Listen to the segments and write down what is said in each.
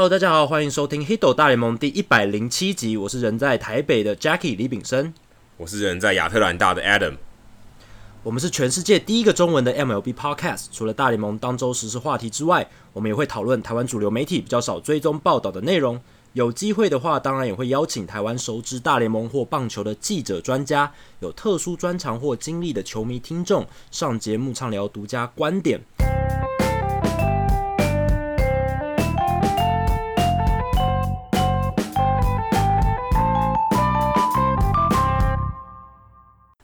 Hello，大家好，欢迎收听《Hito 大联盟》第一百零七集。我是人在台北的 Jackie 李炳生，我是人在亚特兰大的 Adam。我们是全世界第一个中文的 MLB Podcast。除了大联盟当周时事话题之外，我们也会讨论台湾主流媒体比较少追踪报道的内容。有机会的话，当然也会邀请台湾熟知大联盟或棒球的记者、专家，有特殊专长或经历的球迷听众上节目畅聊独家观点。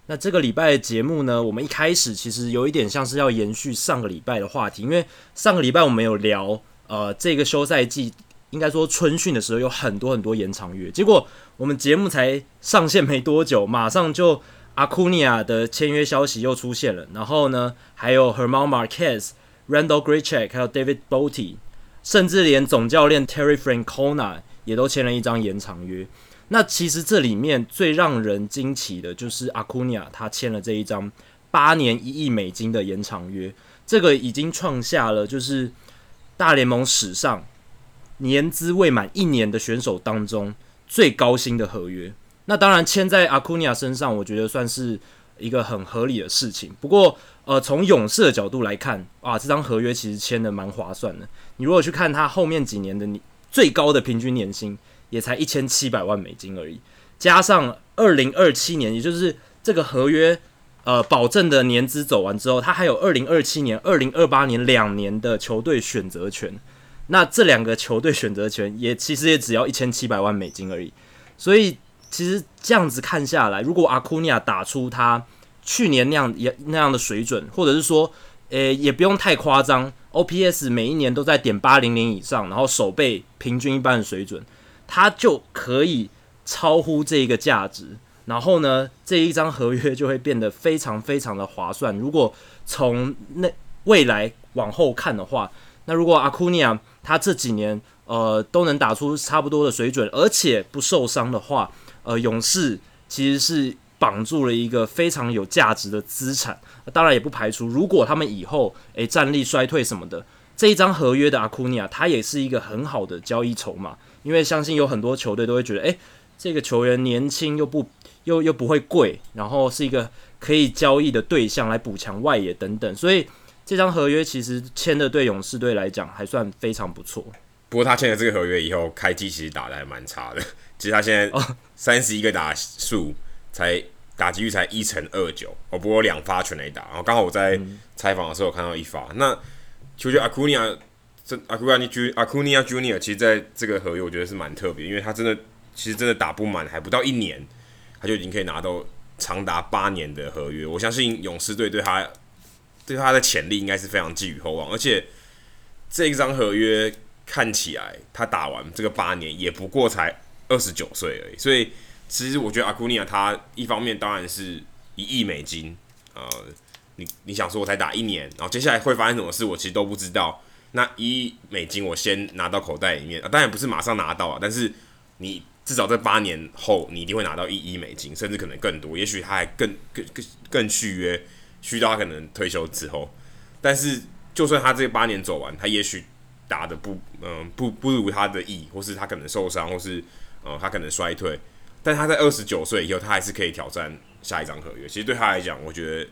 那这个礼拜的节目呢，我们一开始其实有一点像是要延续上个礼拜的话题，因为上个礼拜我们有聊，呃，这个休赛季应该说春训的时候有很多很多延长约，结果我们节目才上线没多久，马上就阿库尼亚的签约消息又出现了，然后呢，还有 Herman Marquez、Randall Grichuk，还有 David Bote，甚至连总教练 Terry Francona 也都签了一张延长约。那其实这里面最让人惊奇的就是阿库尼亚他签了这一张八年一亿美金的延长约，这个已经创下了就是大联盟史上年资未满一年的选手当中最高薪的合约。那当然签在阿库尼亚身上，我觉得算是一个很合理的事情。不过，呃，从勇士的角度来看，啊，这张合约其实签的蛮划算的。你如果去看他后面几年的最高的平均年薪。也才一千七百万美金而已，加上二零二七年，也就是这个合约呃保证的年资走完之后，他还有二零二七年、二零二八年两年的球队选择权。那这两个球队选择权也其实也只要一千七百万美金而已。所以其实这样子看下来，如果阿库尼亚打出他去年那样也那样的水准，或者是说，诶也不用太夸张，OPS 每一年都在点八零零以上，然后守备平均一般的水准。他就可以超乎这一个价值，然后呢，这一张合约就会变得非常非常的划算。如果从那未来往后看的话，那如果阿库尼亚他这几年呃都能打出差不多的水准，而且不受伤的话，呃，勇士其实是绑住了一个非常有价值的资产。当然也不排除，如果他们以后诶战力衰退什么的，这一张合约的阿库尼亚他也是一个很好的交易筹码。因为相信有很多球队都会觉得，诶，这个球员年轻又不又又不会贵，然后是一个可以交易的对象来补强外野等等，所以这张合约其实签的对勇士队来讲还算非常不错。不过他签了这个合约以后，开机其实打的还蛮差的。其实他现在三十一个打数，才打击率才一乘二九，哦，不过两发全垒打。然后刚好我在采访的时候看到一发，嗯、那球球阿库尼亚。这阿库尼亚阿库尼亚 Junior 其实在这个合约我觉得是蛮特别，因为他真的其实真的打不满，还不到一年，他就已经可以拿到长达八年的合约。我相信勇士队对他对他的潜力应该是非常寄予厚望，而且这一张合约看起来他打完这个八年也不过才二十九岁而已，所以其实我觉得阿库尼亚他一方面当然是一亿美金，呃，你你想说我才打一年，然后接下来会发生什么事，我其实都不知道。那一亿美金我先拿到口袋里面啊，当然不是马上拿到啊，但是你至少在八年后，你一定会拿到一亿美金，甚至可能更多，也许他还更更更更续约，续到他可能退休之后。但是就算他这八年走完，他也许打得不嗯不不如他的意，或是他可能受伤，或是呃他可能衰退，但他在二十九岁以后，他还是可以挑战下一张合约。其实对他来讲，我觉得。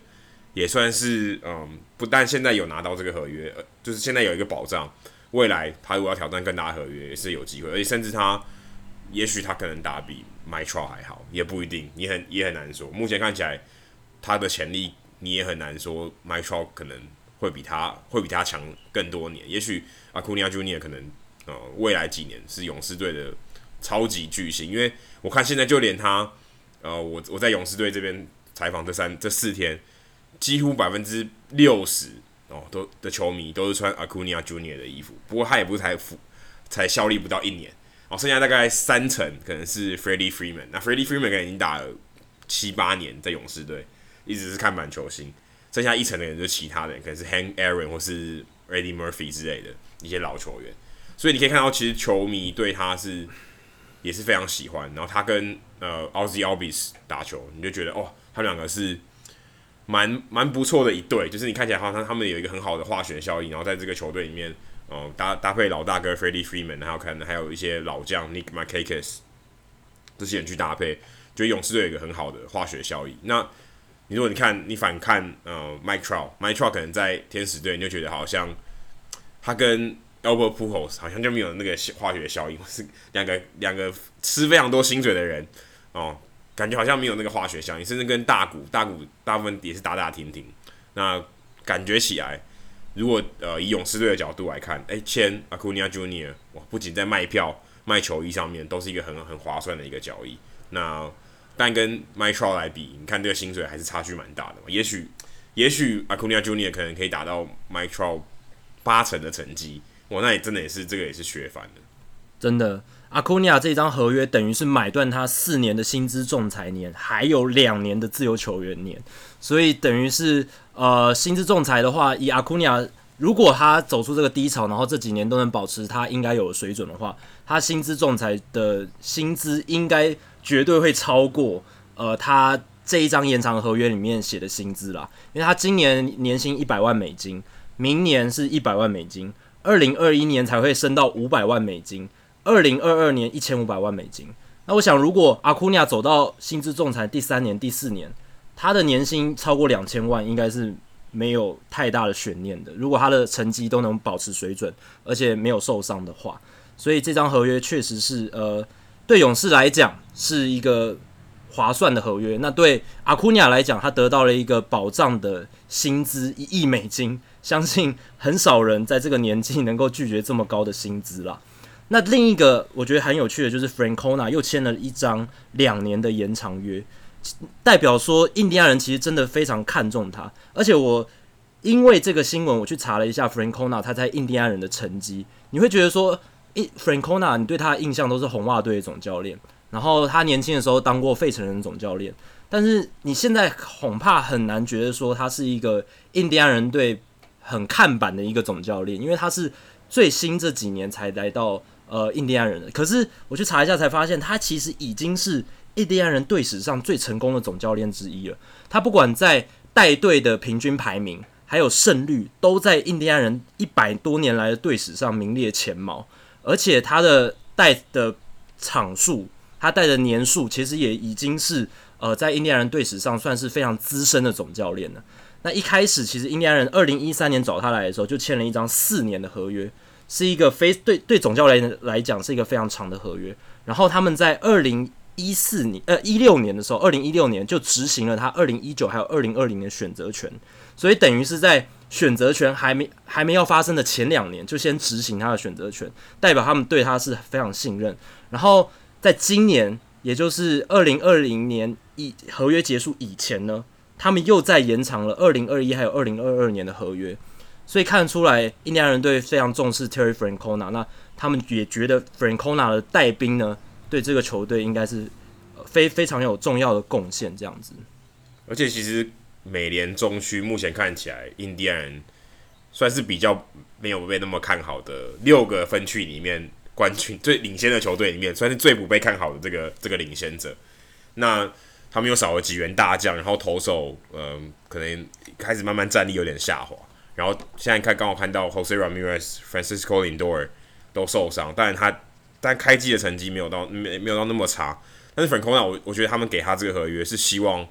也算是嗯，不但现在有拿到这个合约，呃，就是现在有一个保障，未来他如果要挑战更大合约也是有机会，而且甚至他，也许他可能打比 Mytro 还好，也不一定，你很也很难说。目前看起来他的潜力你也很难说，Mytro 可能会比他会比他强更多年，也许 Acuna Junior 可能呃未来几年是勇士队的超级巨星，因为我看现在就连他呃我我在勇士队这边采访这三这四天。几乎百分之六十哦，都的球迷都是穿 Acuna Junior 的衣服。不过他也不是才服才效力不到一年哦，剩下大概三成可能是 Freddie Freeman。那 Freddie Freeman 可能已经打了七八年在勇士队，一直是看板球星。剩下一层的人就是其他的人，可能是 Hank Aaron 或是 Reddy Murphy 之类的一些老球员。所以你可以看到，其实球迷对他是也是非常喜欢。然后他跟呃 Ozzie Albies 打球，你就觉得哦，他们两个是。蛮蛮不错的一对，就是你看起来好像他们有一个很好的化学效应，然后在这个球队里面，哦，搭搭配老大哥 Freddie Freeman，还有可能还有一些老将 Nick Markakis 这些人去搭配，觉得勇士队有一个很好的化学效应。那你如果你看你反看呃 Mike Trout，Mike Trout 可能在天使队，你就觉得好像他跟 Albert Pujols 好像就没有那个化学效应，是两个两个吃非常多薪水的人哦，感觉好像没有那个化学效应，甚至跟大谷大谷大部分也是打打停停，那感觉起来。如果呃以勇士队的角度来看，诶、签 Acuna Junior 哇，不仅在卖票卖球衣上面都是一个很很划算的一个交易。那但跟 Mike Trout 来比，你看这个薪水还是差距蛮大的嘛。也许也许 Acuna Junior 可能可以达到 Mike Trout 八成的成绩，哇，那也真的也是这个也是学翻的。真的阿库尼亚这张合约等于是买断他四年的薪资仲裁年，还有两年的自由球员年，所以等于是。呃，薪资仲裁的话，以阿库尼亚，如果他走出这个低潮，然后这几年都能保持他应该有的水准的话，他薪资仲裁的薪资应该绝对会超过呃他这一张延长合约里面写的薪资啦。因为他今年年薪一百万美金，明年是一百万美金，二零二一年才会升到五百万美金，二零二二年一千五百万美金。那我想，如果阿库尼亚走到薪资仲裁第三年、第四年，他的年薪超过两千万，应该是没有太大的悬念的。如果他的成绩都能保持水准，而且没有受伤的话，所以这张合约确实是呃，对勇士来讲是一个划算的合约。那对阿库尼亚来讲，他得到了一个保障的薪资一亿美金，相信很少人在这个年纪能够拒绝这么高的薪资啦。那另一个我觉得很有趣的就是 Francona 又签了一张两年的延长约。代表说，印第安人其实真的非常看重他，而且我因为这个新闻，我去查了一下 Francona 他在印第安人的成绩。你会觉得说，诶，Francona 你对他的印象都是红袜队的总教练，然后他年轻的时候当过费城人总教练，但是你现在恐怕很难觉得说他是一个印第安人队很看板的一个总教练，因为他是最新这几年才来到呃印第安人。可是我去查一下才发现，他其实已经是。印第安人队史上最成功的总教练之一了。他不管在带队的平均排名，还有胜率，都在印第安人一百多年来的队史上名列前茅。而且他的带的场数，他带的年数，其实也已经是呃，在印第安人队史上算是非常资深的总教练了。那一开始，其实印第安人二零一三年找他来的时候，就签了一张四年的合约，是一个非对对总教练来讲是一个非常长的合约。然后他们在二零一四年，呃，一六年的时候，二零一六年就执行了他二零一九还有二零二零年选择权，所以等于是在选择权还没还没要发生的前两年，就先执行他的选择权，代表他们对他是非常信任。然后在今年，也就是二零二零年以合约结束以前呢，他们又再延长了二零二一还有二零二二年的合约，所以看得出来印第安人队非常重视 Terry Francona，那他们也觉得 Francona 的带兵呢。对这个球队应该是非非常有重要的贡献，这样子。而且其实美联中区目前看起来，印第安人算是比较没有被那么看好的六个分区里面冠军最领先的球队里面，算是最不被看好的这个这个领先者。那他们又少了几员大将，然后投手嗯、可能开始慢慢战力有点下滑。然后现在看刚好看到 Jose Ramirez、Francisco Lindor 都受伤，但是他。但开季的成绩没有到没没有到那么差，但是 Francona 我我觉得他们给他这个合约是希望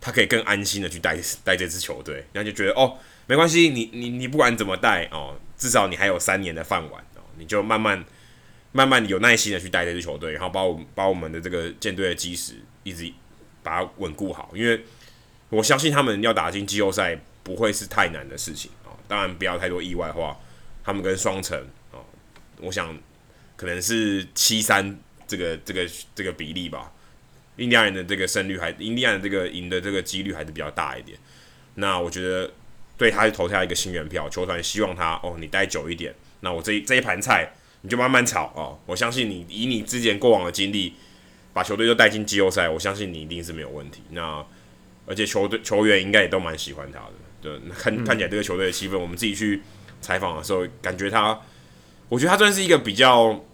他可以更安心的去带带这支球队，然后就觉得哦没关系，你你你不管怎么带哦，至少你还有三年的饭碗哦，你就慢慢慢慢有耐心的去带这支球队，然后把我把我们的这个舰队的基石一直把它稳固好，因为我相信他们要打进季后赛不会是太难的事情，当然不要太多意外的话，他们跟双城哦，我想。可能是七三这个这个这个比例吧，印第安人的这个胜率还，印第安人这个赢的这个几率还是比较大一点。那我觉得对他投下一个心愿票，球团希望他哦，你待久一点，那我这这一盘菜你就慢慢炒哦。我相信你以你之前过往的经历，把球队都带进季后赛，我相信你一定是没有问题。那而且球队球员应该也都蛮喜欢他的，对，看看起来这个球队的气氛，我们自己去采访的时候，感觉他。我觉得他算是一个比较，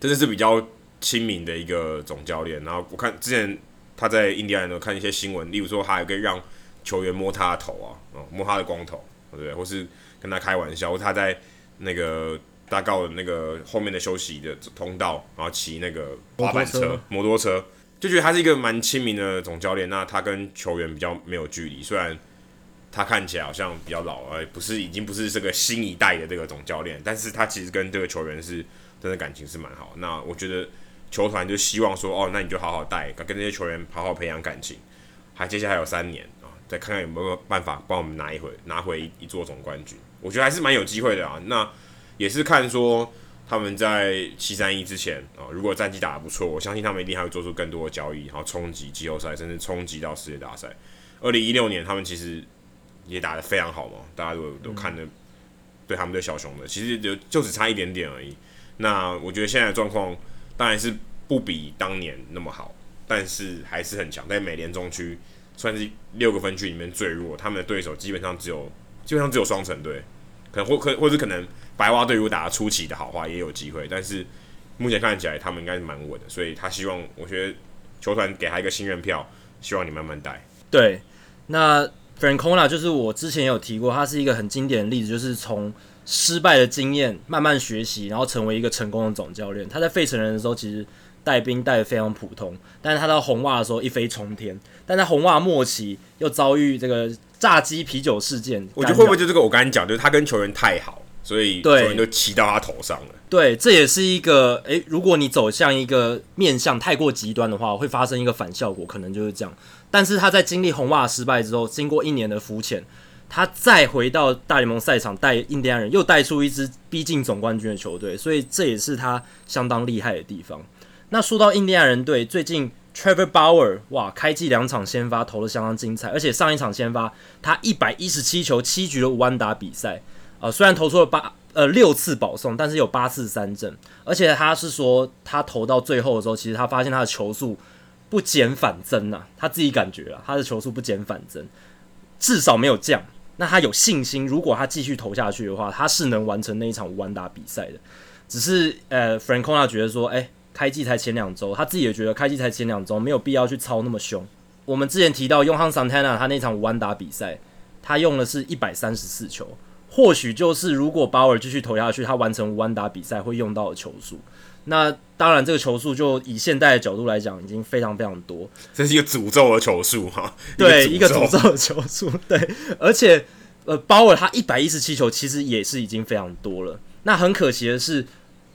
真的是比较亲民的一个总教练。然后我看之前他在印第安人看一些新闻，例如说他还可以让球员摸他的头啊，摸他的光头，对不对？或是跟他开玩笑，或他在那个大告的那个后面的休息的通道，然后骑那个滑板车、摩托车，就觉得他是一个蛮亲民的总教练。那他跟球员比较没有距离，虽然他看起来好像比较老，而不是已经不是这个新一代的这个总教练，但是他其实跟这个球员是真的感情是蛮好。那我觉得球团就希望说，哦，那你就好好带，跟这些球员好好培养感情。还接下来有三年啊，再看看有没有办法帮我们拿一回拿回一,座总冠军。我觉得还是蛮有机会的啊。那也是看说他们在七三一之前啊，如果战绩打得不错，我相信他们一定还会做出更多的交易，然后冲击季后赛，甚至冲击到世界大赛。二零一六年他们其实也打得非常好嘛，大家都都看的对他们对小熊的，其实就就只差一点点而已。那我觉得现在的状况当然是不比当年那么好，但是还是很强，在美联中区算是六个分区里面最弱，他们的对手基本上只有基本上只有双城队。可能或可或者可能白袜队如果打出奇的好话也有机会，但是目前看起来他们应该是蛮稳的，所以他希望我觉得球团给他一个信任票，希望你慢慢带。对，那 Francona 就是我之前有提过，他是一个很经典的例子，就是从失败的经验慢慢学习，然后成为一个成功的总教练。他在费城人的时候其实带兵带的非常普通，但是他到红袜的时候一飞冲天，但在红袜末期又遭遇这个。炸鸡啤酒事件，我觉得会不会就这个？我刚才讲，就是他跟球员太好，所以球员都骑到他头上了。对，这也是一个诶、欸，如果你走向一个面向太过极端的话，会发生一个反效果，可能就是这样。但是他在经历红袜失败之后，经过一年的浮潜，他再回到大联盟赛场带印第安人，又带出一支逼近总冠军的球队，所以这也是他相当厉害的地方。那说到印第安人队，最近。Trevor Bauer，哇，开季两场先发投的相当精彩，而且上一场先发他一百一十七球七局的五安打比赛，呃，虽然投出了八呃六次保送，但是有八次三振，而且他是说他投到最后的时候，其实他发现他的球速不减反增呐、啊，他自己感觉啊，他的球速不减反增，至少没有降。那他有信心，如果他继续投下去的话，他是能完成那一场无安打比赛的。只是呃，Francona 觉得说，哎、开季才前两周，他自己也觉得开季才前两周没有必要去操那么凶。我们之前提到 Johan Santana 他那场无安打比赛，他用的是一百三十四球，或许就是如果鲍尔继续投下去，他完成无安打比赛会用到的球数。那当然，这个球数就以现代的角度来讲，已经非常非常多。这是一个诅咒的球数哈，对，一个诅咒的球数，对。而且，呃，鲍尔他一百一十七球其实也是已经非常多了。那很可惜的是。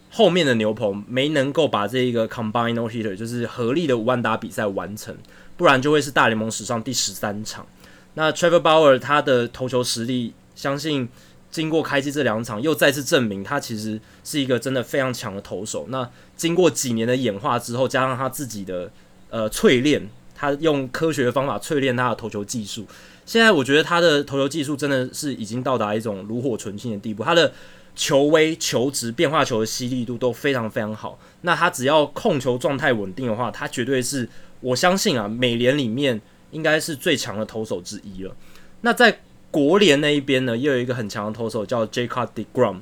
后面的牛棚没能够把这一个 combine no hitter 就是合力的五万打比赛完成，不然就会是大联盟史上第十三场。那 Trevor Bauer 他的投球实力，相信经过开机这两场又再次证明他其实是一个真的非常强的投手。那经过几年的演化之后，加上他自己的呃淬炼，他用科学的方法淬炼他的投球技术，现在我觉得他的投球技术真的是已经到达一种炉火纯青的地步。他的球威、球值、变化球的犀利度都非常非常好。那他只要控球状态稳定的话，他绝对是我相信啊，美联里面应该是最强的投手之一了。那在国联那一边呢，又有一个很强的投手叫 Jacob deGrom。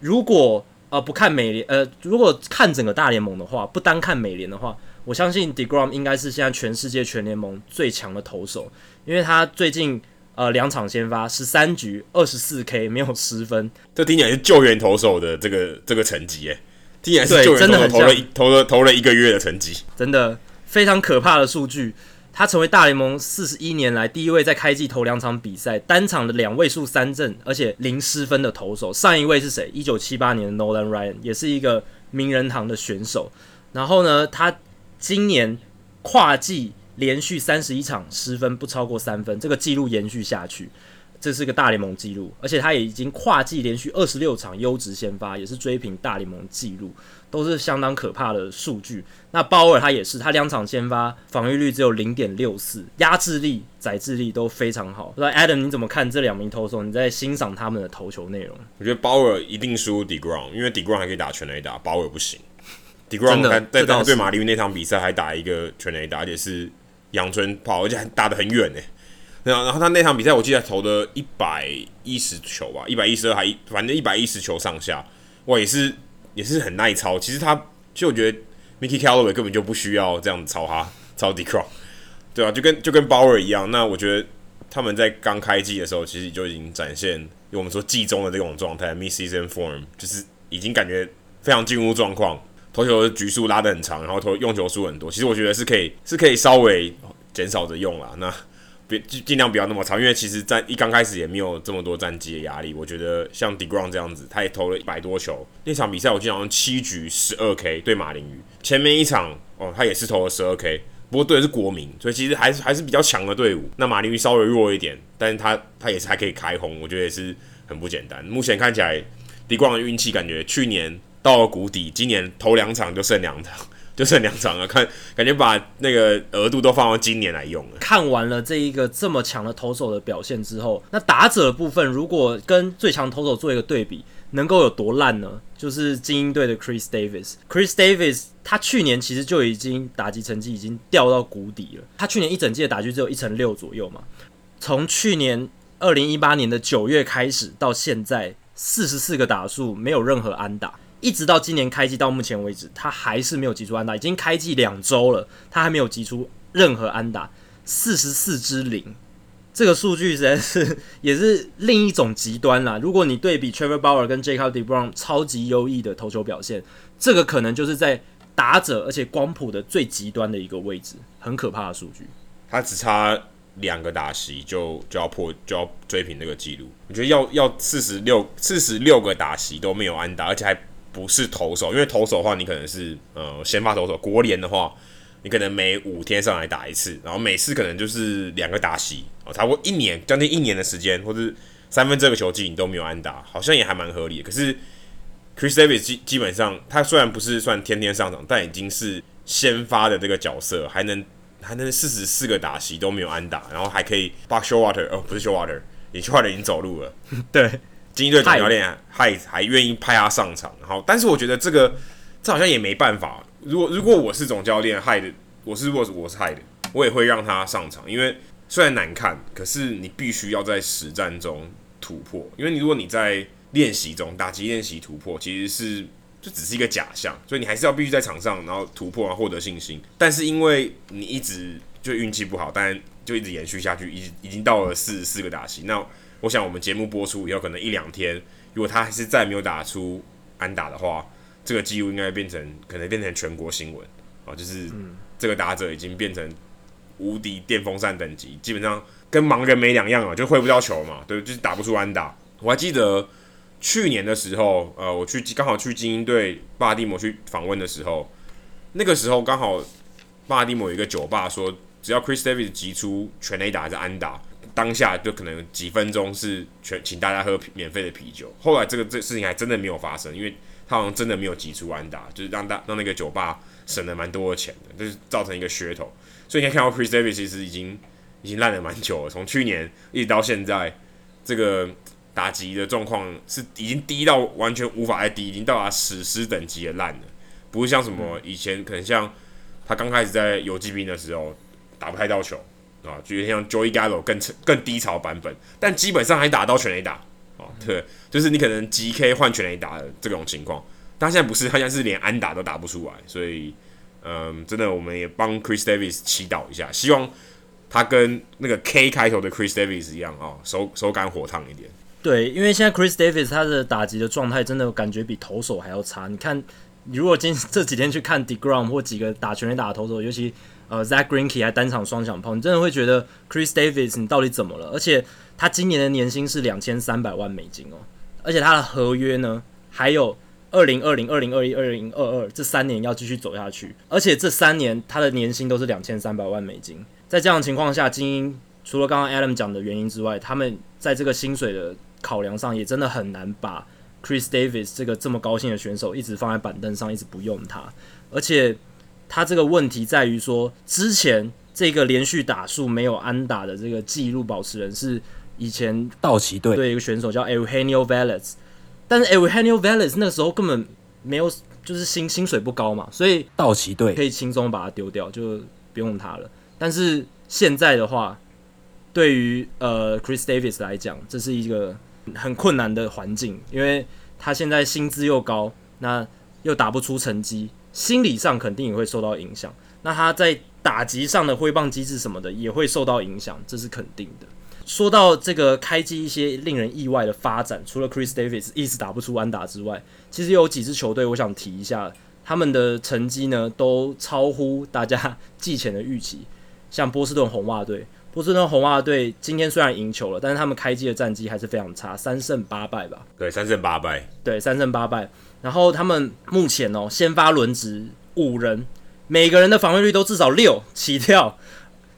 如果呃不看美联，呃如果看整个大联盟的话，不单看美联的话，我相信 deGrom 应该是现在全世界全联盟最强的投手，因为他最近。呃，两场先发，十三局，二十四 K，没有失分。这听起来是救援投手的这个这个成绩，哎，听起来是救援投手投了一投了投了一个月的成绩，真的非常可怕的数据。他成为大联盟四十一年来第一位在开季投两场比赛单场的两位数三振，而且零失分的投手。上一位是谁？一九七八年的 Nolan Ryan，也是一个名人堂的选手。然后呢，他今年跨季。连续三十一场失分不超过三分，这个记录延续下去，这是个大联盟记录，而且他也已经跨季连续二十六场优质先发，也是追平大联盟记录，都是相当可怕的数据。那鲍尔他也是，他两场先发防御率只有零点六四，压制力、载制力都非常好。那 Adam 你怎么看这两名投手？你在欣赏他们的投球内容？我觉得鲍尔一定输 deGrom，因为 deGrom 还可以打全垒打，鲍尔不行。deGrom 在在对马林鱼那场比赛还打一个全垒打，而且是。阳春炮，而且还打得很远呢。然后，然后他那场比赛，我记得投了一百一十球吧，一百一十二还反正一百一十球上下，哇，也是也是很耐操。其实他，其实我觉得 Mickey Callaway 根本就不需要这样子操他操 Decro，对啊，就跟就跟鲍尔一样。那我觉得他们在刚开季的时候，其实就已经展现，我们说季中的这种状态，mid-season form，就是已经感觉非常进入状况，投球的局数拉得很长，然后投用球数很多。其实我觉得是可以，是可以稍微减少着用啦。那别尽尽量不要那么长，因为其实在一刚开始也没有这么多战绩的压力。我觉得像 DeGrom 这样子，他也投了一百多球，那场比赛我记得好像七局十二 K 对马林鱼，前面一场哦，他也是投了十二 K。不过对的是国民，所以其实还是还是比较强的队伍。那马林鱼稍微弱一点，但是他他也是还可以开轰，我觉得也是很不简单。目前看起来，DeGrom 的运气感觉去年到了谷底，今年头两场就剩两场，就剩两场了。看感觉把那个额度都放到今年来用了。看完了这一个这么强的投手的表现之后，那打者部分如果跟最强投手做一个对比。能够有多烂呢？就是精英队的 Chris Davis。Chris Davis 他去年其实就已经打击成绩已经掉到谷底了。他去年一整季的打击只有一成六左右嘛。从去年二零一八年的九月开始到现在，四十四个打数没有任何安打，一直到今年开季到目前为止，他还是没有击出安打。已经开季两周了，他还没有击出任何安打，四十四支零。这个数据实在是 也是另一种极端啦。如果你对比 Trevor Bauer 跟 Jacob DeGrom 超级优异的投球表现，这个可能就是在打者而且光谱的最极端的一个位置，很可怕的数据。他只差两个打席就就要破就要追平那个记录。我觉得要要四十六四十六个打席都没有安打，而且还不是投手，因为投手的话你可能是呃先发投手，国联的话。你可能每五天上来打一次，然后每次可能就是两个打席哦，差不多一年将近一年的时间，或者三分之二个球季你都没有安打，好像也还蛮合理的。可是 Chris Davis 基基本上他虽然不是算天天上场，但已经是先发的这个角色，还能还能四十四个打席都没有安打，然后还可以 Buck Showalter 哦，不是 Showalter，你 Showalter 已经走路了。对，精英队总教练还还愿意派他上场，然后但是我觉得这个这好像也没办法。如果如果我是总教练，害的我是如果我是害的，我也会让他上场，因为虽然难看，可是你必须要在实战中突破。因为你如果你在练习中打击练习突破，其实是就只是一个假象，所以你还是要必须在场上然后突破，然后获得信心。但是因为你一直就运气不好，但就一直延续下去，已已经到了四十四个打席。那我想我们节目播出以后，可能一两天，如果他还是再没有打出安打的话。这个记录应该变成，可能变成全国新闻啊！就是这个打者已经变成无敌电风扇等级，基本上跟盲人没两样啊，就挥不到球嘛，对，就是打不出安打。我还记得去年的时候，呃，我去刚好去精英队巴蒂摩去访问的时候，那个时候刚好巴蒂摩有一个酒吧说，只要 Chris Davis 击出全垒打还是安打，当下就可能几分钟是全请大家喝免费的啤酒。后来这个这事情还真的没有发生，因为。他好像真的没有击出安打，就是让大让那个酒吧省了蛮多的钱的，就是造成一个噱头。所以你可以看到 Chris Davis 其实已经已经烂了蛮久了，从去年一直到现在，这个打击的状况是已经低到完全无法再低，已经到达史诗等级的烂了。不是像什么以前可能像他刚开始在游击兵的时候打不太到球啊，就有点像 Joey Gallo 更更低潮版本，但基本上还打到全垒打。哦，对，就是你可能 GK 换全垒打的这种情况，但现在不是，他现在是连安打都打不出来，所以，嗯，真的我们也帮 Chris Davis 祈祷一下，希望他跟那个 K 开头的 Chris Davis 一样啊，手手感火烫一点。对，因为现在 Chris Davis 他的打击的状态真的感觉比投手还要差。你看，如果今这几天去看 DeGrom 或几个打全垒打的投手，尤其呃 Zach Greinke 还单场双响炮，你真的会觉得 Chris Davis 你到底怎么了？而且。他今年的年薪是两千三百万美金哦，而且他的合约呢，还有二零二零、二零二一、二零二二这三年要继续走下去，而且这三年他的年薪都是两千三百万美金。在这样的情况下，精英除了刚刚 Adam 讲的原因之外，他们在这个薪水的考量上，也真的很难把 Chris Davis 这个这么高薪的选手一直放在板凳上，一直不用他。而且他这个问题在于说，之前这个连续打数没有安打的这个记录保持人是。以前道奇队对一个选手叫 Eugenio Valles，但是 Eugenio Valles 那个时候根本没有，就是薪薪水不高嘛，所以道奇队可以轻松把它丢掉，就不用他了。但是现在的话，对于呃 Chris Davis 来讲，这是一个很困难的环境，因为他现在薪资又高，那又打不出成绩，心理上肯定也会受到影响。那他在打击上的挥棒机制什么的也会受到影响，这是肯定的。说到这个开机一些令人意外的发展，除了 Chris Davis 一直打不出安打之外，其实有几支球队我想提一下，他们的成绩呢都超乎大家 季前的预期。像波士顿红袜队，波士顿红袜队今天虽然赢球了，但是他们开机的战绩还是非常差，三胜八败吧？对，三胜八败。对，三胜八败。然后他们目前哦，先发轮值五人，每个人的防御率都至少六起跳。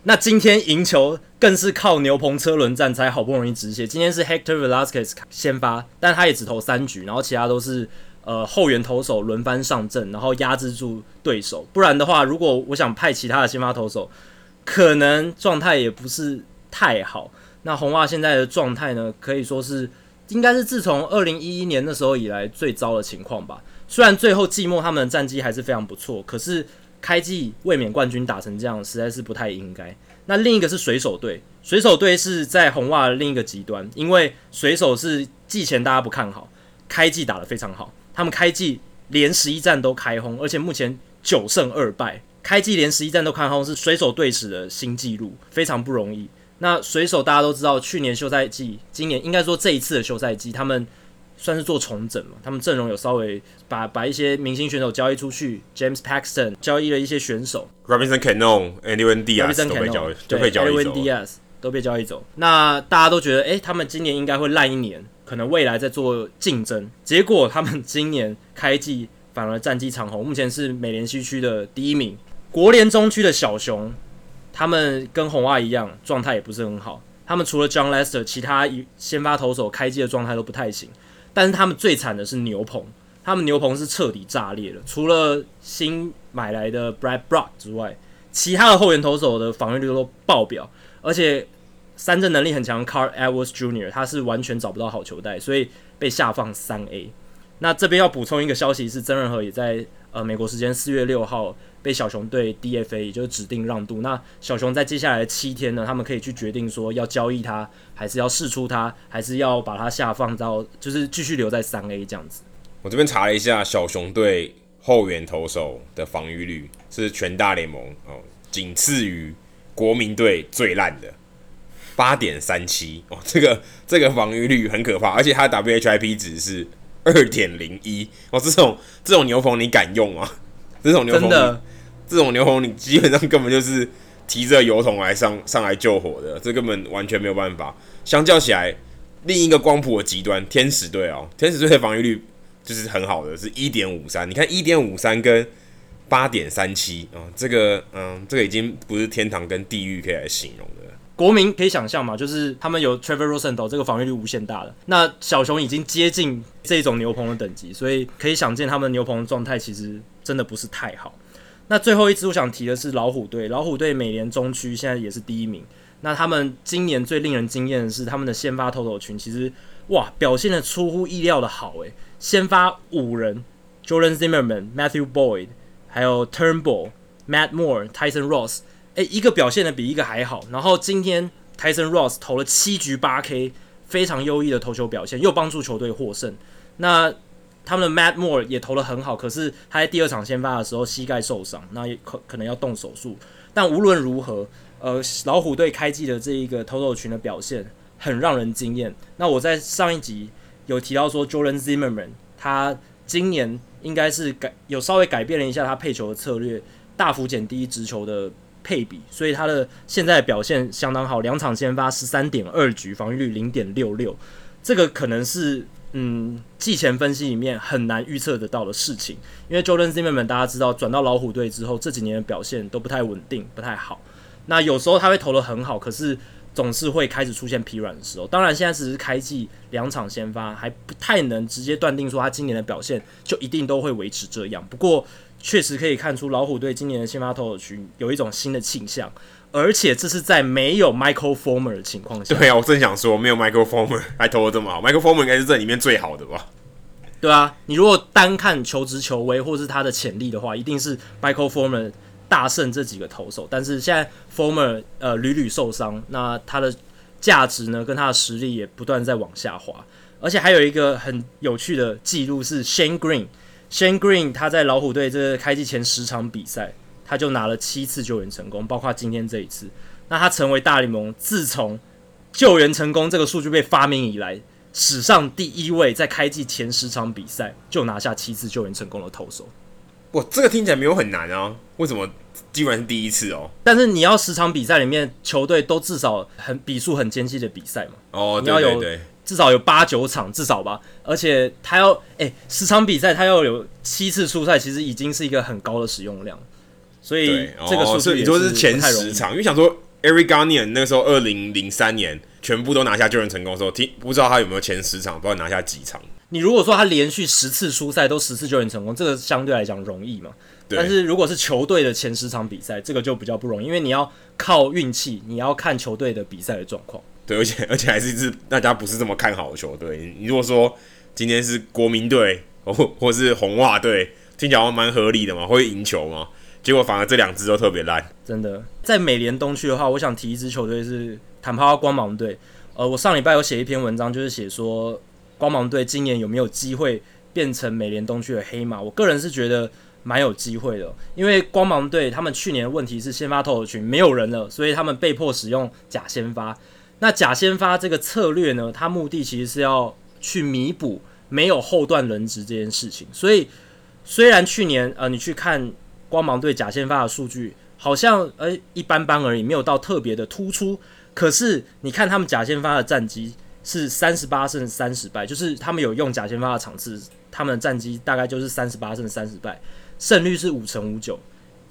那今天赢球。更是靠牛棚车轮战才好不容易止血。今天是 Hector Velasquez 先发，但他也只投三局，然后其他都是呃后援投手轮番上阵，然后压制住对手。不然的话，如果我想派其他的先发投手，可能状态也不是太好。那红袜现在的状态呢，可以说是应该是自从二零一一年那时候以来最糟的情况吧。虽然最后季末他们的战绩还是非常不错，可是开季卫冕冠军打成这样，实在是不太应该。那另一个是水手队，水手队是在红袜的另一个极端，因为水手是季前大家不看好，开季打得非常好，他们开季连十一战都开轰，而且目前九胜二败，开季连十一战都开轰是水手队史的新纪录，非常不容易。那水手大家都知道，去年休赛季，今年应该说这一次的休赛季，他们。算是做重整嘛，他们阵容有稍微把把一些明星选手交易出去，James Paxton 交易了一些选手，Robinson Cano、Edwin Diaz 都被交易，都被交易走，Diaz 都被交易走。那大家都觉得，诶、欸，他们今年应该会烂一年，可能未来在做竞争。结果他们今年开季反而战绩长红，目前是美联西区的第一名。国联中区的小熊，他们跟红袜一样，状态也不是很好。他们除了 John Lester，其他一先发投手开机的状态都不太行。但是他们最惨的是牛棚，他们牛棚是彻底炸裂了。除了新买来的 Brad Brock 之外，其他的后援投手的防御率都爆表，而且三振能力很强。Carl Edwards Jr. 他是完全找不到好球带，所以被下放三 A。那这边要补充一个消息是，曾仁和也在呃美国时间四月六号。被小熊队 DFA，也就是指定让渡。那小熊在接下来的七天呢，他们可以去决定说要交易他，还是要释出他，还是要把他下放到，就是继续留在三 A 这样子。我这边查了一下，小熊队后援投手的防御率是全大联盟哦，仅次于国民队最烂的八点三七哦，这个这个防御率很可怕，而且他的 WHIP 值是二点零一哦，这种这种牛棚你敢用吗？这种牛棚，这种牛棚，你基本上根本就是提着油桶来上上来救火的，这根本完全没有办法。相较起来，另一个光谱的极端，天使队哦，天使队的防御率就是很好的，是一点五三。你看一点五三跟八点三七啊，这个嗯，这个已经不是天堂跟地狱可以来形容的。国民可以想象嘛，就是他们有 Trevor Rosenthal 这个防御率无限大的，那小熊已经接近这种牛棚的等级，所以可以想见他们牛棚的状态其实真的不是太好。那最后一支我想提的是老虎队，老虎队美联中区现在也是第一名。那他们今年最令人惊艳的是他们的先发投手群，其实哇表现的出乎意料的好诶，先发五人：Jordan Zimmerman、Matthew Boyd，还有 Turnbull、Matt Moore、Tyson Ross。一个表现的比一个还好。然后今天 Tyson Ross 投了七局八 K，非常优异的投球表现，又帮助球队获胜。那他们的 Matt Moore 也投得很好，可是他在第二场先发的时候膝盖受伤，那也可可能要动手术。但无论如何，呃，老虎队开季的这一个投手群的表现很让人惊艳。那我在上一集有提到说，Jordan Zimmerman 他今年应该是改有稍微改变了一下他配球的策略，大幅减低直球的。配比，所以他的现在表现相当好，两场先发十三点二局，防御率零点六六，这个可能是嗯季前分析里面很难预测得到的事情，因为 Jordan Zimmerman 大家知道转到老虎队之后，这几年的表现都不太稳定，不太好。那有时候他会投得很好，可是总是会开始出现疲软的时候。当然，现在只是开季两场先发，还不太能直接断定说他今年的表现就一定都会维持这样。不过，确实可以看出老虎队今年的先发投手群有一种新的倾向，而且这是在没有 Michael Former 的情况下。对啊，我正想说，没有 Michael Former 还投的这么好，Michael Former 应该是这里面最好的吧？对啊，你如果单看求职求威或是他的潜力的话，一定是 Michael Former 大胜这几个投手。但是现在 Former 呃屡屡受伤，那他的价值呢跟他的实力也不断在往下滑。而且还有一个很有趣的记录是 Shane Green。Shane Green 他在老虎队这开季前十场比赛，他就拿了七次救援成功，包括今天这一次。那他成为大联盟自从救援成功这个数据被发明以来，史上第一位在开季前十场比赛就拿下七次救援成功的投手。哇，这个听起来没有很难啊？为什么基本上是第一次哦？但是你要十场比赛里面球队都至少很比数很艰巨的比赛嘛？哦，你要有对对对，至少有八九场至少吧，而且他要哎、欸、十场比赛他要有七次出赛，其实已经是一个很高的使用量。所以这个数字也是、哦、是前十场，因为想说 Eric Garnier 那个时候二零零三年全部都拿下救援成功的时候，听不知道他有没有前十场，不知道拿下几场。你如果说他连续十次出赛都十次救援成功，这个相对来讲容易嘛？但是如果是球队的前十场比赛，这个就比较不容易，因为你要靠运气，你要看球队的比赛的状况。而且而且还是一支大家不是这么看好的球队。你如果说今天是国民队或或是红袜队，听起来蛮合理的嘛，会赢球嘛？结果反而这两支都特别烂。真的，在美联东区的话，我想提一支球队是坦帕光芒队。呃，我上礼拜有写一篇文章，就是写说光芒队今年有没有机会变成美联东区的黑马。我个人是觉得蛮有机会的，因为光芒队他们去年的问题是先发投手群没有人了，所以他们被迫使用假先发。那假先发这个策略呢，它目的其实是要去弥补没有后段轮值这件事情。所以虽然去年呃，你去看。光芒队假先发的数据好像诶、一般般而已，没有到特别的突出。可是你看他们假先发的战绩是三十八胜三十败，就是他们有用假先发的场次，他们的战绩大概就是三十八胜三十败，胜率是五成五九。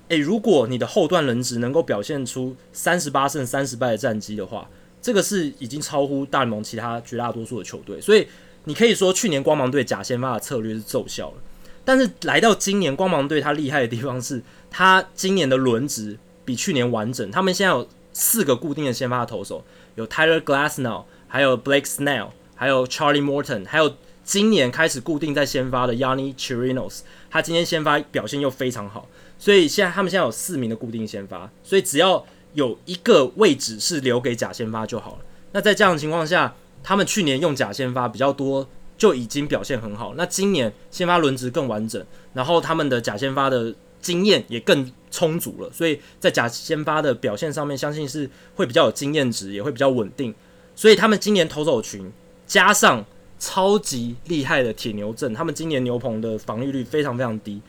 诶，如果你的后段轮值能够表现出三十八胜三十败的战绩的话，这个是已经超乎大联盟其他绝大多数的球队。所以你可以说去年光芒队假先发的策略是奏效了。但是来到今年，光芒队他厉害的地方是，他今年的轮值比去年完整。他们现在有四个固定的先发投手，有 Tyler Glasnow，还有 Blake Snell，还有 Charlie Morton，还有今年开始固定在先发的 Yanni Chirinos。他今天先发表现又非常好，所以现在他们现在有四名的固定先发，所以只要有一个位置是留给假先发就好了。那在这样的情况下，他们去年用假先发比较多。就已经表现很好。那今年先发轮值更完整，然后他们的假先发的经验也更充足了，所以在假先发的表现上面，相信是会比较有经验值，也会比较稳定。所以他们今年投手群加上超级厉害的铁牛阵，他们今年牛棚的防御率非常非常低。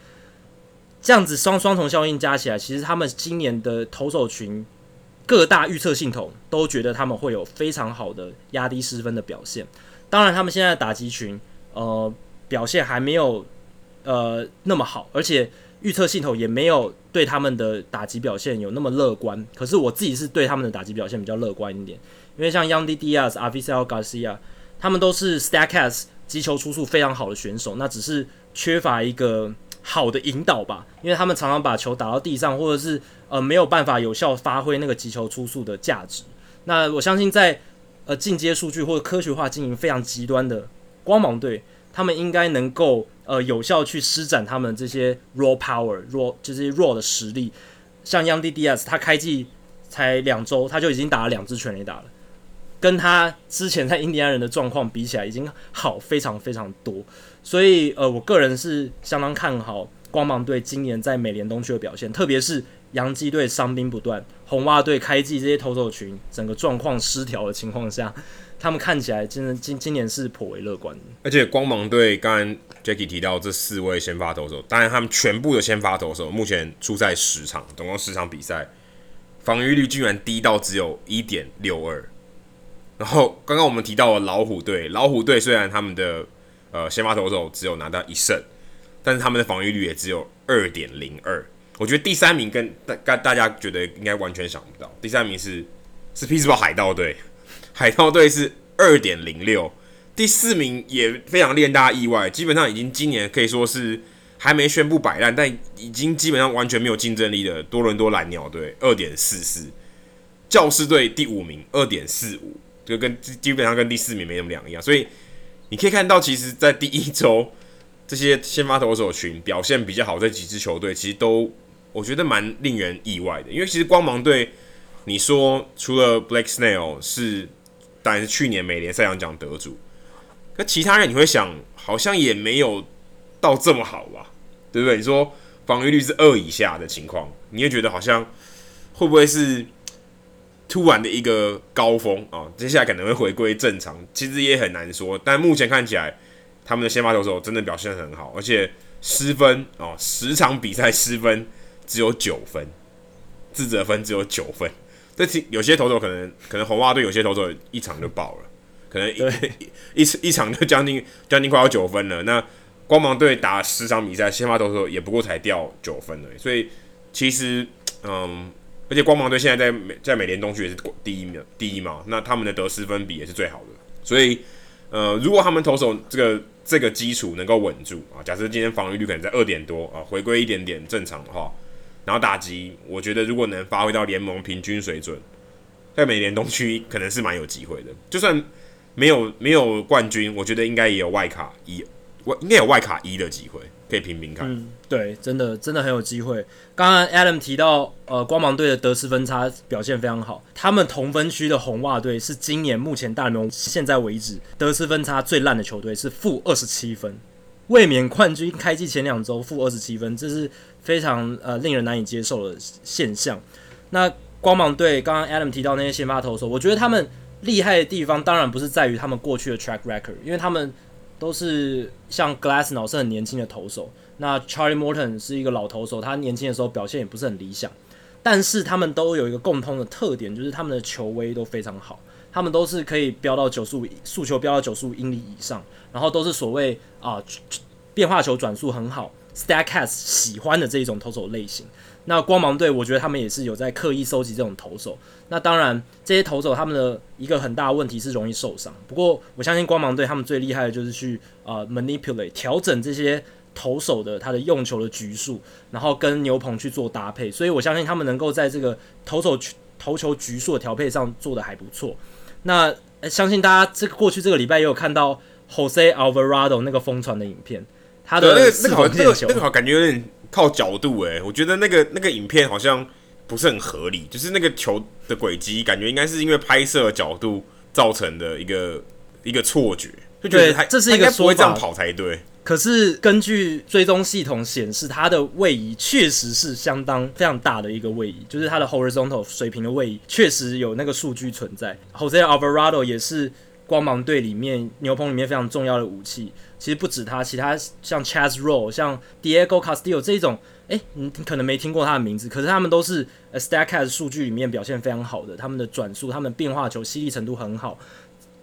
这样子双双重效应加起来，其实他们今年的投手群各大预测系统都觉得他们会有非常好的压低失分的表现。当然，他们现在的打击群，呃，表现还没有呃那么好，而且预测系统也没有对他们的打击表现有那么乐观。可是我自己是对他们的打击表现比较乐观一点，因为像 Yandy Diaz、Avisail Garcia，他们都是 Statcast 击球出速非常好的选手，那只是缺乏一个好的引导吧，因为他们常常把球打到地上，或者是呃没有办法有效发挥那个击球出速的价值。那我相信在呃，进阶数据或者科学化经营非常极端的光芒队，他们应该能够呃有效去施展他们这些 raw power raw 就是 raw 的实力。像 Young D D S，他开季才两周，他就已经打了两支全垒打了，跟他之前在印第安人的状况比起来，已经好非常非常多。所以呃，我个人是相当看好光芒队今年在美联东区的表现，特别是。洋基队伤兵不断，红袜队开季这些投手群整个状况失调的情况下，他们看起来真的今今年是颇为乐观。而且光芒队刚刚 Jacky 提到这四位先发投手，当然他们全部的先发投手目前出赛十场，总共十场比赛，防御率居然低到只有一点六二。然后刚刚我们提到了老虎队，老虎队虽然他们的呃先发投手只有拿到一胜，但是他们的防御率也只有二点零二。我觉得第三名跟大大家觉得应该完全想不到，第三名是是匹兹堡海盗队，海盗队是二点零六，第四名也非常令大家意外，基本上已经今年可以说是还没宣布摆烂，但已经基本上完全没有竞争力的多伦多蓝鸟队二点四四，教士队第五名二点四五，就跟基本上跟第四名没什么两样，所以你可以看到，其实，在第一周这些先发投手群表现比较好，这几支球队其实都。我觉得蛮令人意外的，因为其实光芒队，你说除了 Blake Snell 是，当然是去年美联赛扬奖得主，可其他人你会想，好像也没有到这么好吧，对不对？你说防御率是二以下的情况，你也觉得好像会不会是突然的一个高峰啊，接下来可能会回归正常，其实也很难说。但目前看起来，他们的先发投手真的表现很好，而且失分哦，十场比赛失分只有九分，自责分只有九分。这有些投手可能可能红袜队有些投手一场就爆了，可能一一一,一场就将近将近快要九分了。那光芒队打十场比赛，先发投手也不过才掉九分了，所以其实嗯。而且光芒队现在在美在美联东区也是第一名，第一嘛，那他们的得失分比也是最好的。所以，呃，如果他们投手这个这个基础能够稳住啊，假设今天防御率可能在二点多啊，回归一点点正常的话，然后打击，我觉得如果能发挥到联盟平均水准，在美联东区可能是蛮有机会的。就算没有没有冠军，我觉得应该也有外卡一外应该有外卡一的机会。可以拼拼看，嗯，对，真的真的很有机会。刚刚 Adam 提到，呃，光芒队的得失分差表现非常好，他们同分区的红袜队是今年目前大联盟现在为止得失分差最烂的球队，是负二十七分，卫冕冠军开季前两周负二十七分，这是非常呃令人难以接受的现象。那光芒队刚刚 Adam 提到那些先发投手，我觉得他们厉害的地方当然不是在于他们过去的 track record，因为他们。都是像 Glasnow 是很年轻的投手，那 Charlie Morton 是一个老投手，他年轻的时候表现也不是很理想，但是他们都有一个共通的特点，就是他们的球威都非常好，他们都是可以飙到九十五速球飙到九十五英里以上，然后都是所谓啊变化球转速很好，Statcast 喜欢的这一种投手类型。那光芒队，我觉得他们也是有在刻意收集这种投手。那当然，这些投手他们的一个很大的问题是容易受伤。不过，我相信光芒队他们最厉害的就是去呃 manipulate 调整这些投手的他的用球的局数，然后跟牛棚去做搭配。所以我相信他们能够在这个投手投球局数的调配上做的还不错。那相信大家这个过去这个礼拜也有看到 Jose Alvarado 那个疯传的影片，他的那个那个好那个那个好感觉有点。靠角度哎，我觉得那个那个影片好像不是很合理，就是那个球的轨迹，感觉应该是因为拍摄角度造成的一个一个错觉，就觉得他这是一个不会这样跑才对。可是根据追踪系统显示，它的位移确实是相当非常大的一个位移，就是它的 horizontal 水平的位移确实有那个数据存在。Jose Alvarado 也是光芒队里面牛棚里面非常重要的武器。其实不止他，其他像 Chaz Roe、像 Diego Castillo 这一种，诶，你可能没听过他的名字，可是他们都是 Statcast 数据里面表现非常好的，他们的转速、他们变化球犀利程度很好。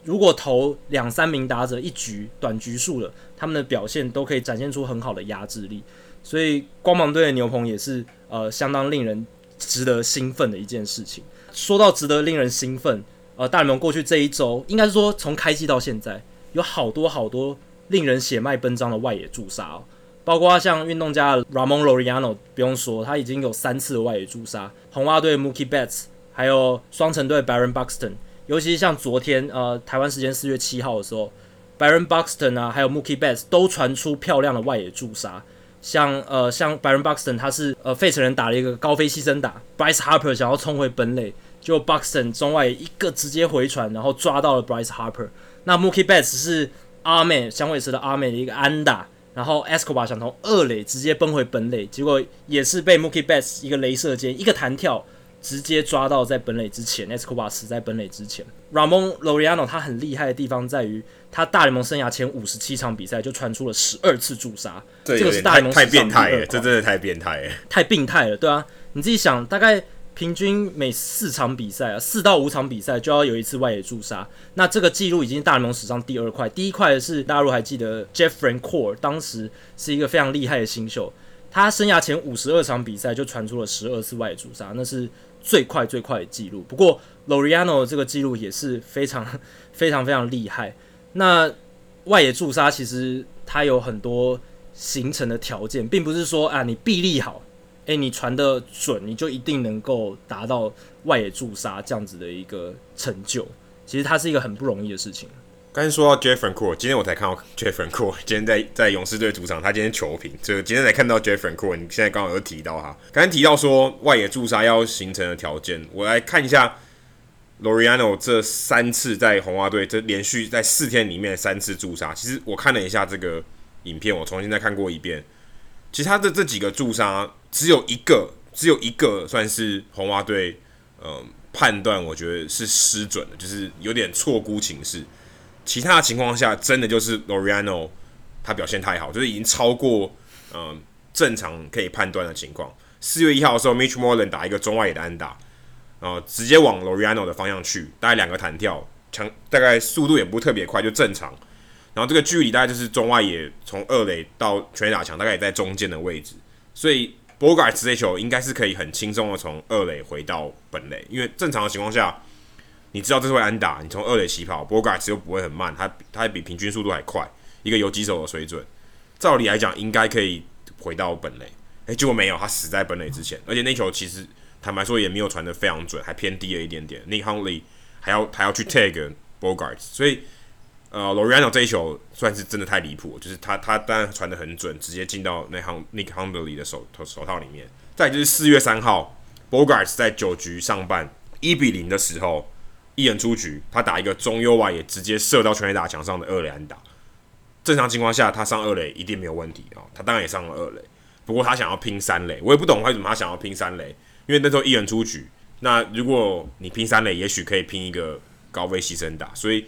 如果投两三名打者一局短局数了，他们的表现都可以展现出很好的压制力。所以光芒队的牛棚也是呃相当令人值得兴奋的一件事情。说到值得令人兴奋，呃，大联盟过去这一周，应该是说从开季到现在，有好多好多。令人血脉奔张的外野驻杀哦，包括像运动家 Ramon Laureano，不用说，他已经有三次的外野驻杀。红袜队 Mookie Betts，还有双城队 Byron Buxton，尤其是像昨天呃台湾时间四月七号的时候，Byron Buxton 啊，还有 Mookie Betts 都传出漂亮的外野驻杀。像呃像 Byron Buxton，他是呃费城人打了一个高飞牺牲打，Bryce Harper 想要冲回本垒，就 Buxton 中外一个直接回传，然后抓到了 Bryce Harper。那 Mookie Betts 是。阿美响尾蛇的阿美的一个安打，然后 Escobar 想从二垒直接奔回本垒，结果也是被 Mookie Betts 一个镭射箭，一个弹跳直接抓到在本垒之前，Escobar 死在本垒之前。Ramon Laureano 他很厉害的地方在于，他大联盟生涯前五十七场比赛就传出了十二次驻杀，这个是大联盟太变态了，这真的太变态了，太病态了，对啊，你自己想，大概。平均每四场比赛啊，四到五场比赛就要有一次外野驻杀。那这个记录已经是大联盟史上第二快，第一快的是大家如果还记得 Jeff r a n c o r e 当时是一个非常厉害的新秀，他生涯前五十二场比赛就传出了十二次外野驻杀，那是最快最快的记录。不过 Loriano 这个记录也是非常 非常非常厉害。那外野驻杀其实它有很多形成的条件，并不是说啊你臂力好。诶，你传的准，你就一定能够达到外野驻杀这样子的一个成就。其实它是一个很不容易的事情。刚才说到 Jeff Francoeur，今天我才看到 Jeff Francoeur，今天在在勇士队主场，他今天球评，就今天才看到 Jeff Francoeur。你现在刚好有提到他，刚才提到说外野驻杀要形成的条件，我来看一下 Laureano 这三次在红袜队这连续在四天里面三次驻杀。其实我看了一下这个影片，我重新再看过一遍。其他的这几个驻杀只有一个，只有一个算是红袜队，嗯，判断我觉得是失准的，就是有点错估情势。其他的情况下，真的就是 Loreano 他表现太好，就是已经超过嗯、正常可以判断的情况。四月一号的时候，Mitch Moreland 打一个中外野的安打，然后直接往 Loreano 的方向去，大概两个弹跳，强大概速度也不特别快，就正常。然后这个距离大概就是中外野从二垒到全垒打墙，大概也在中间的位置，所以 Bogarts 这球应该是可以很轻松的从二垒回到本垒，因为正常的情况下，你知道这是会安打，你从二垒起跑，Bogarts 又不会很慢，他他比平均速度还快，一个游击手的水准，照理来讲应该可以回到本垒，诶，结果没有，他死在本垒之前，而且那球其实坦白说也没有传的非常准，还偏低了一点点，Nick Hundley 还要还要去 tag Bogaerts，所以。呃，Laureano 这一球算是真的太离谱，就是他他当然传得很准，直接进到那行 Nick Hundley 的手手套里面。再就是四月三号，Bogart 在九局上半一比零的时候，一人出局，他打一个中右外也，直接射到全垒打墙上的二垒安打。正常情况下，他上二垒一定没有问题啊、哦，他当然也上了二垒。不过他想要拼三垒，我也不懂为什么他想要拼三垒，因为那时候一人出局，那如果你拼三垒，也许可以拼一个高飞牺牲打，所以。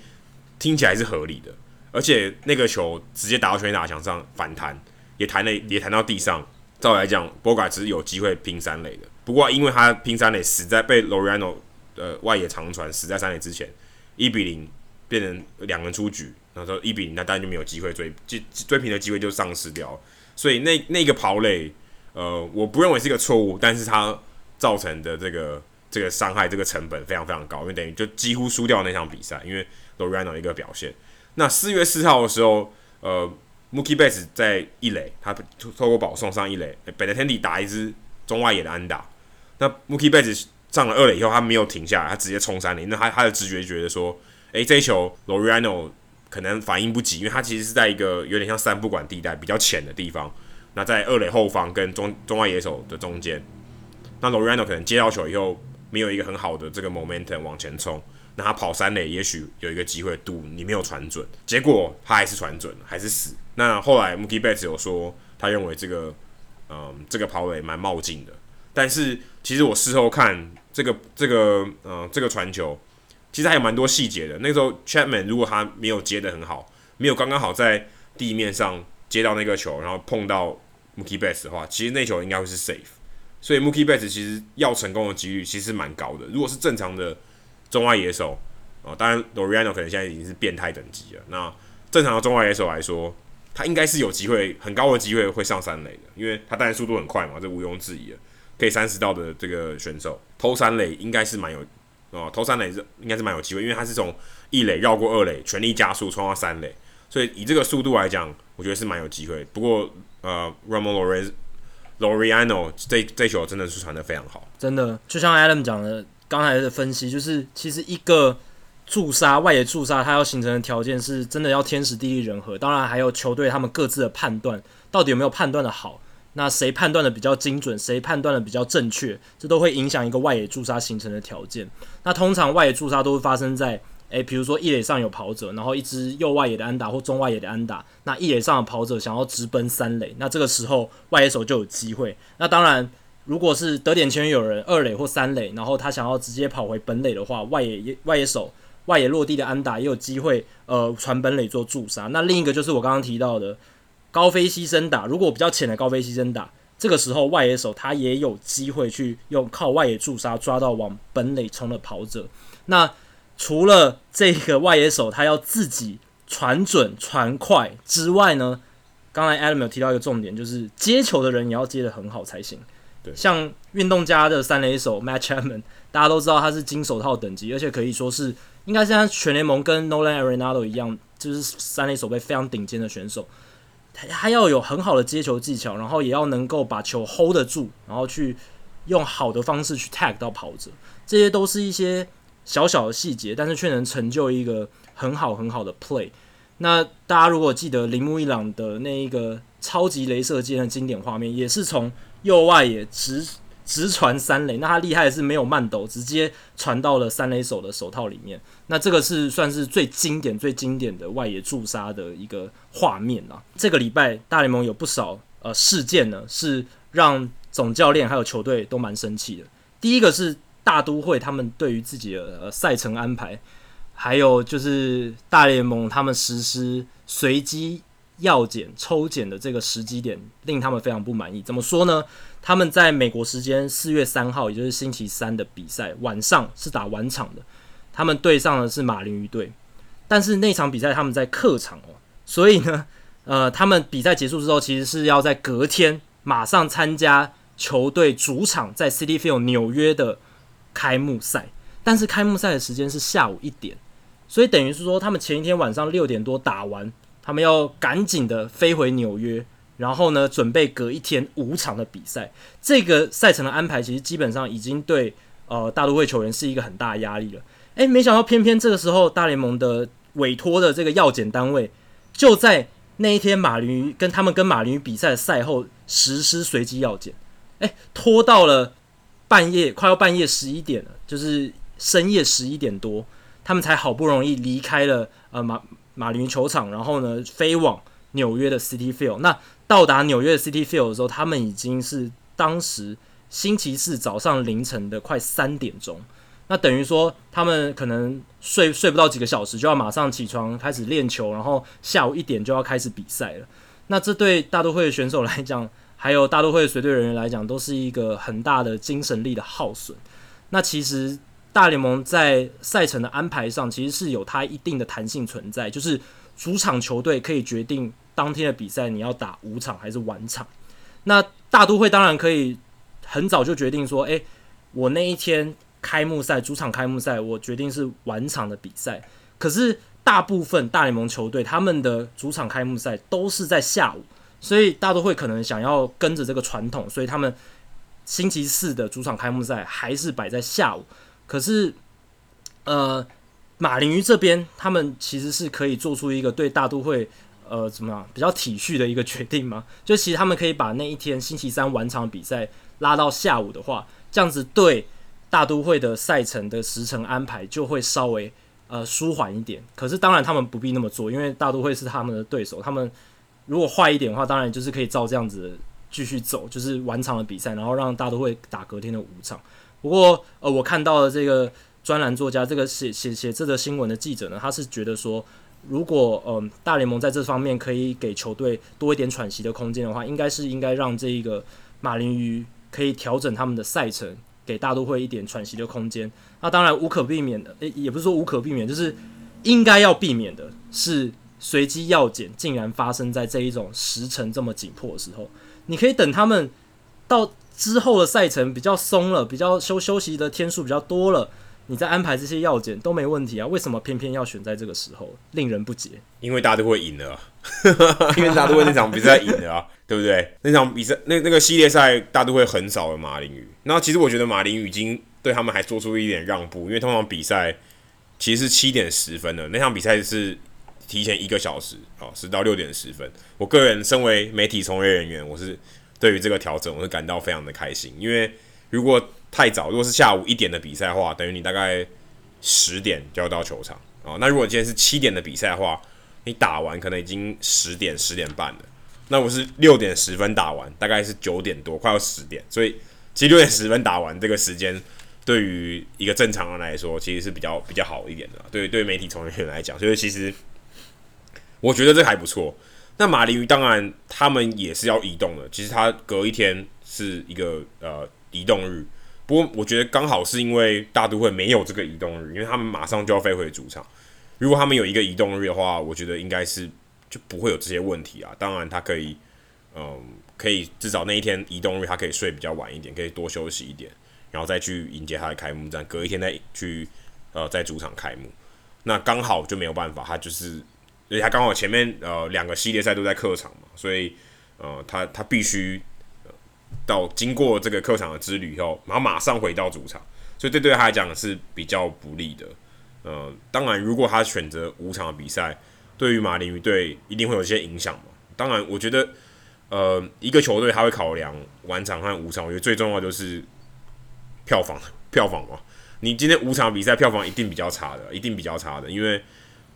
听起来是合理的，而且那个球直接打到全垒打墙上反弹，也弹了，也弹到地上。照理来讲，Bogaerts 是有机会拼三垒的。不过因为他拼三垒死在被 Laureano 的外野长传死在三垒之前，一比零变成两人出局，然后说一比零，那当然就没有机会追追追平的机会就丧失掉。所以那那个跑垒，呃，我不认为是一个错误，但是它造成的这个这个伤害，这个成本非常非常高，因为等于就几乎输掉那场比赛，因为。Lorano 一个表现。那四月四号的时候，呃，Mookie Betts 在一垒，他透过保送上一垒，Benintendi 打一支中外野的安打。那 Mookie Betts 上了二垒以后，他没有停下来，他直接冲三垒。那他他的直觉觉得说，诶，这一球 Lorano 可能反应不及，因为他其实是在一个有点像三不管地带比较浅的地方。那在二垒后方跟中中外野手的中间，那 Lorano 可能接到球以后，没有一个很好的这个 momentum 往前冲。那他跑三垒，也许有一个机会赌你没有传准，结果他还是传准，还是死。那后来 Mookie Betts 有说，他认为这个，嗯，这个跑垒蛮冒进的。但是其实我事后看这个这个，嗯，这个传球，其实还有蛮多细节的。那时候 Chapman 如果他没有接的很好，没有刚刚好在地面上接到那个球，然后碰到 Mookie Betts 的话，其实那球应该会是 safe。所以 Mookie Betts 其实要成功的几率其实蛮高的。如果是正常的。中外野手哦，当然 Loriano 可能现在已经是变态等级了。那正常的中外野手来说，他应该是有机会，很高的机会会上三垒的，因为他当然速度很快嘛，这毋庸置疑的。可以三十盗的这个选手投三垒应该是蛮有哦，投三垒是应该是蛮有机会，因为他是从一垒绕过二垒，全力加速冲到三垒，所以以这个速度来讲，我觉得是蛮有机会。不过呃，Ramon Loriano 这这球真的是传得非常好，真的就像 Adam 讲的。刚才的分析就是，其实一个驻杀外野驻杀，它要形成的条件是真的要天时地利人和，当然还有球队他们各自的判断，到底有没有判断的好，那谁判断的比较精准，谁判断的比较正确，这都会影响一个外野驻杀形成的条件。那通常外野驻杀都会发生在，诶，比如说一垒上有跑者，然后一支右外野的安打或中外野的安打，那一垒上的跑者想要直奔三垒，那这个时候外野手就有机会。那当然。如果是得点前有人二垒或三垒，然后他想要直接跑回本垒的话，外野外野手外野落地的安打也有机会呃传本垒做助杀。那另一个就是我刚刚提到的高飞牺牲打，如果比较浅的高飞牺牲打，这个时候外野手他也有机会去用靠外野助杀抓到往本垒冲的跑者。那除了这个外野手他要自己传准传快之外呢，刚才 Adam 有提到一个重点，就是接球的人也要接得很好才行。对，像运动家的三垒手 Matt Chapman，大家都知道他是金手套等级，而且可以说是应该是像全联盟跟 Nolan Arenado 一样，就是三垒手背非常顶尖的选手。他他要有很好的接球技巧，然后也要能够把球 hold 得住，然后去用好的方式去 tag 到跑者，这些都是一些小小的细节，但是却能成就一个很好很好的 play。那大家如果记得铃木一朗的那一个超级镭射箭的经典画面，也是从右外野直直传三垒，那他厉害的是没有慢抖，直接传到了三垒手的手套里面。那这个是算是最经典、最经典的外野驻杀的一个画面啊。这个礼拜大联盟有不少呃事件呢，是让总教练还有球队都蛮生气的。第一个是大都会他们对于自己的赛程安排，还有就是大联盟他们实施随机药检抽检的这个时机点，令他们非常不满意。怎么说呢？他们在美国时间四月三号，也就是星期三的比赛晚上是打晚场的，他们对上的是马林鱼队，但是那场比赛他们在客场哦，所以呢，呃，他们比赛结束之后，其实是要在隔天马上参加球队主场在 City Field 纽约的开幕赛，但是开幕赛的时间是下午一点，所以等于是说他们前一天晚上六点多打完，他们要赶紧的飞回纽约。然后呢，准备隔一天五场的比赛，这个赛程的安排其实基本上已经对呃大都会球员是一个很大的压力了。诶，没想到偏偏这个时候大联盟的委托的这个药检单位就在那一天马林鱼跟他们跟马林鱼比赛赛后实施随机药检，诶，拖到了半夜快要半夜十一点了，就是深夜十一点多，他们才好不容易离开了呃马马林球场，然后呢飞往纽约的 City Field。那到达纽约的 City Field 的时候，他们已经是当时星期四早上凌晨的快三点钟。那等于说，他们可能睡睡不到几个小时，就要马上起床开始练球，然后下午一点就要开始比赛了。那这对大都会的选手来讲，还有大都会随队人员来讲，都是一个很大的精神力的耗损。那其实大联盟在赛程的安排上，其实是有它一定的弹性存在，就是主场球队可以决定。当天的比赛你要打五场还是晚场？那大都会当然可以很早就决定说，诶、我那一天开幕赛主场开幕赛，我决定是晚场的比赛。可是大部分大联盟球队他们的主场开幕赛都是在下午，所以大都会可能想要跟着这个传统，所以他们星期四的主场开幕赛还是摆在下午。可是，呃，马林鱼这边他们其实是可以做出一个对大都会。呃，怎么样？比较体恤的一个决定吗？就其实他们可以把那一天星期三晚场比赛拉到下午的话，这样子对大都会的赛程的时程安排就会稍微呃舒缓一点。可是当然他们不必那么做，因为大都会是他们的对手。他们如果坏一点的话，当然就是可以照这样子继续走，就是晚场的比赛，然后让大都会打隔天的五场。不过呃，我看到的这个专栏作家，这个写写写这个新闻的记者呢，他是觉得说。如果嗯、呃，大联盟在这方面可以给球队多一点喘息的空间的话，应该是应该让这一个马林鱼可以调整他们的赛程，给大都会一点喘息的空间。那当然无可避免的，诶，也不是说无可避免，就是应该要避免的是随机药检竟然发生在这一种时程这么紧迫的时候。你可以等他们到之后的赛程比较松了，比较休休息的天数比较多了。你再安排这些药检都没问题啊，为什么偏偏要选在这个时候？令人不解。因为大家都会赢了，因为大家都会那场比赛赢了啊，对不对？那场比赛那那个系列赛大都会横扫了马林鱼。那其实我觉得马林鱼已经对他们还做出一点让步，因为通常比赛其实是七点十分的，那场比赛是提前一个小时哦，是到六点十分。我个人身为媒体从业人员，我是对于这个调整我是感到非常的开心，因为如果太早，如果是下午一点的比赛的话，等于你大概十点就要到球场啊。那如果今天是七点的比赛的话，你打完可能已经十点十点半了。那我是六点十分打完，大概是九点多，快要十点。所以其实六点十分打完这个时间，对于一个正常人来说，其实是比较比较好一点的。对对，媒体从业人员来讲，所以其实我觉得这还不错。那马林鱼当然他们也是要移动的，其实他隔一天是一个呃移动日。不过我觉得刚好是因为大都会没有这个移动日，因为他们马上就要飞回主场。如果他们有一个移动日的话，我觉得应该是就不会有这些问题啊。当然，他可以，嗯，可以至少那一天移动日，他可以睡比较晚一点，可以多休息一点，然后再去迎接他的开幕战，隔一天再去呃在主场开幕。那刚好就没有办法，他就是，而且他刚好前面呃两个系列赛都在客场嘛，所以呃他他必须。呃到经过这个客场的之旅以后，然后马上回到主场，所以这对他来讲是比较不利的。呃，当然，如果他选择五场比赛，对于马林鱼队一定会有一些影响嘛。当然，我觉得，呃，一个球队他会考量完场和五场，我觉得最重要就是票房，票房嘛。你今天五场比赛票房一定比较差的，一定比较差的，因为，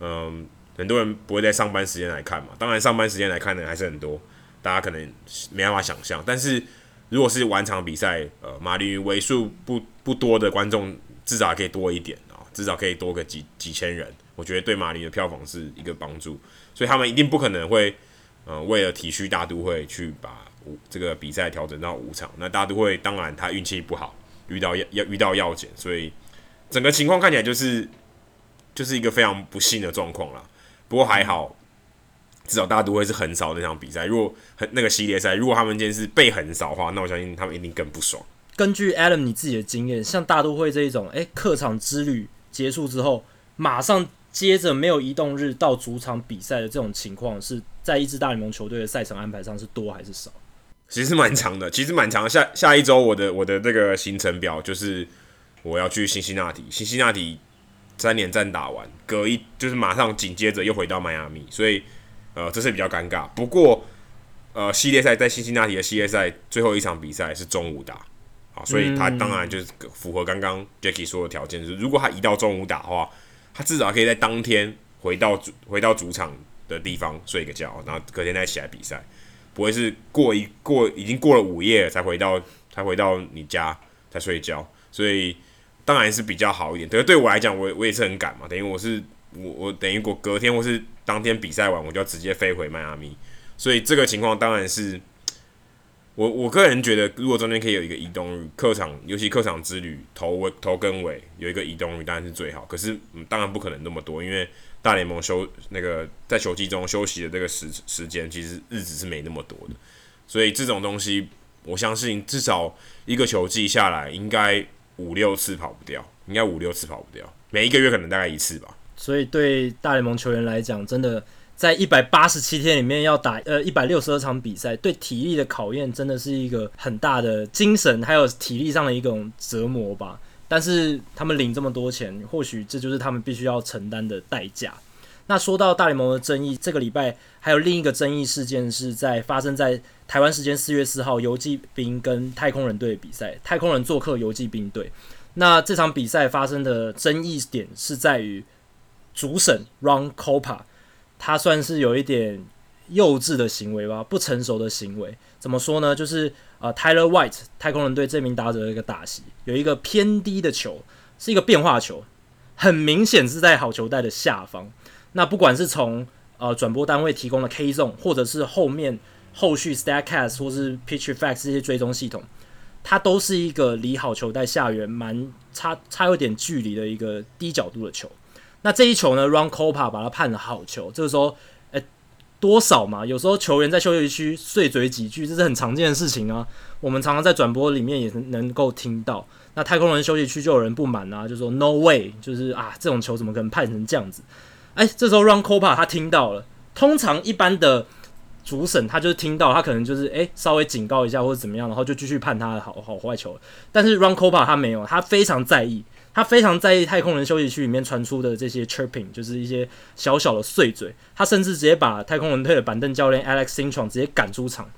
嗯、很多人不会在上班时间来看嘛。当然，上班时间来看的人还是很多。大家可能没办法想象，但是如果是晚场比赛，呃，马林鱼为数不不多的观众，至少可以多一点啊，至少可以多个几几千人，我觉得对马林的票房是一个帮助，所以他们一定不可能会，呃，为了体恤大都会去把五这个比赛调整到五场。那大都会当然他运气不好，遇到要要遇到药检，所以整个情况看起来就是就是一个非常不幸的状况啦。不过还好。至少大都会是横扫那场比赛。如果很那个系列赛，如果他们今天是被横扫的话，那我相信他们一定更不爽。根据 Adam 你自己的经验，像大都会这一种，哎、欸，客场之旅结束之后，马上接着没有移动日到主场比赛的这种情况，是在一支大联盟球队的赛程安排上是多还是少？其实蛮长的，其实蛮长的。下下一周我的我的那个行程表就是我要去辛辛那提，辛辛那提三连战打完，隔一就是马上紧接着又回到迈阿密，所以。呃，这是比较尴尬。不过，呃，系列赛在辛辛那提的系列赛最后一场比赛是中午打，啊，所以他当然就是符合刚刚 Jacky 说的条件，就是如果他移到中午打的话，他至少可以在当天回到主回到主场的地方睡个觉，然后隔天再起来比赛，不会是过一过已经过了午夜才回到才回到你家才睡觉，所以当然是比较好一点。对，对我来讲，我我也是很赶嘛，等于我是我我等于我隔天或是。当天比赛完，我就要直接飞回迈阿密，所以这个情况当然是我我个人觉得，如果中间可以有一个移动日，客场尤其客场之旅头尾头跟尾有一个移动日，当然是最好。可是，嗯，当然不可能那么多，因为大联盟休那个在球季中休息的这个时时间，其实日子是没那么多的。所以这种东西，我相信至少一个球季下来，应该五六次跑不掉，应该五六次跑不掉，每一个月可能大概一次吧。所以对大联盟球员来讲，真的在一百八十七天里面要打呃一百六十二场比赛，对体力的考验真的是一个很大的精神还有体力上的一种折磨吧。但是他们领这么多钱，或许这就是他们必须要承担的代价。那说到大联盟的争议，这个礼拜还有另一个争议事件是在发生在台湾时间四月四号游击兵跟太空人队的比赛，太空人做客游击兵队。那这场比赛发生的争议点是在于。主审 Ron Copa，他算是有一点幼稚的行为吧，不成熟的行为。怎么说呢？就是呃，Tyler White 太空人队这名打者的一个打席，有一个偏低的球，是一个变化球，很明显是在好球带的下方。那不管是从呃转播单位提供的 K Zone，或者是后面后续 Statcast 或是 PitchFX 这些追踪系统，它都是一个离好球带下缘蛮差差有点距离的一个低角度的球。那这一球呢，RON COPA 把它判了好球。这个时候，诶、多少嘛？有时候球员在休息区碎嘴几句，这是很常见的事情啊。我们常常在转播里面也能够听到。那太空人休息区就有人不满啊，就说 “No way”，就是啊，这种球怎么可能判成这样子？哎、这时候 Ron Kopech 他听到了。通常一般的主审他就是听到，他可能就是诶、稍微警告一下或者怎么样，然后就继续判他的好好坏球。但是 Ron Kopech 他没有，他非常在意。他非常在意太空人休息区里面传出的这些 chirping，就是一些小小的碎嘴。他甚至直接把太空人队的板凳教练 Alex Cintron 直接赶出场。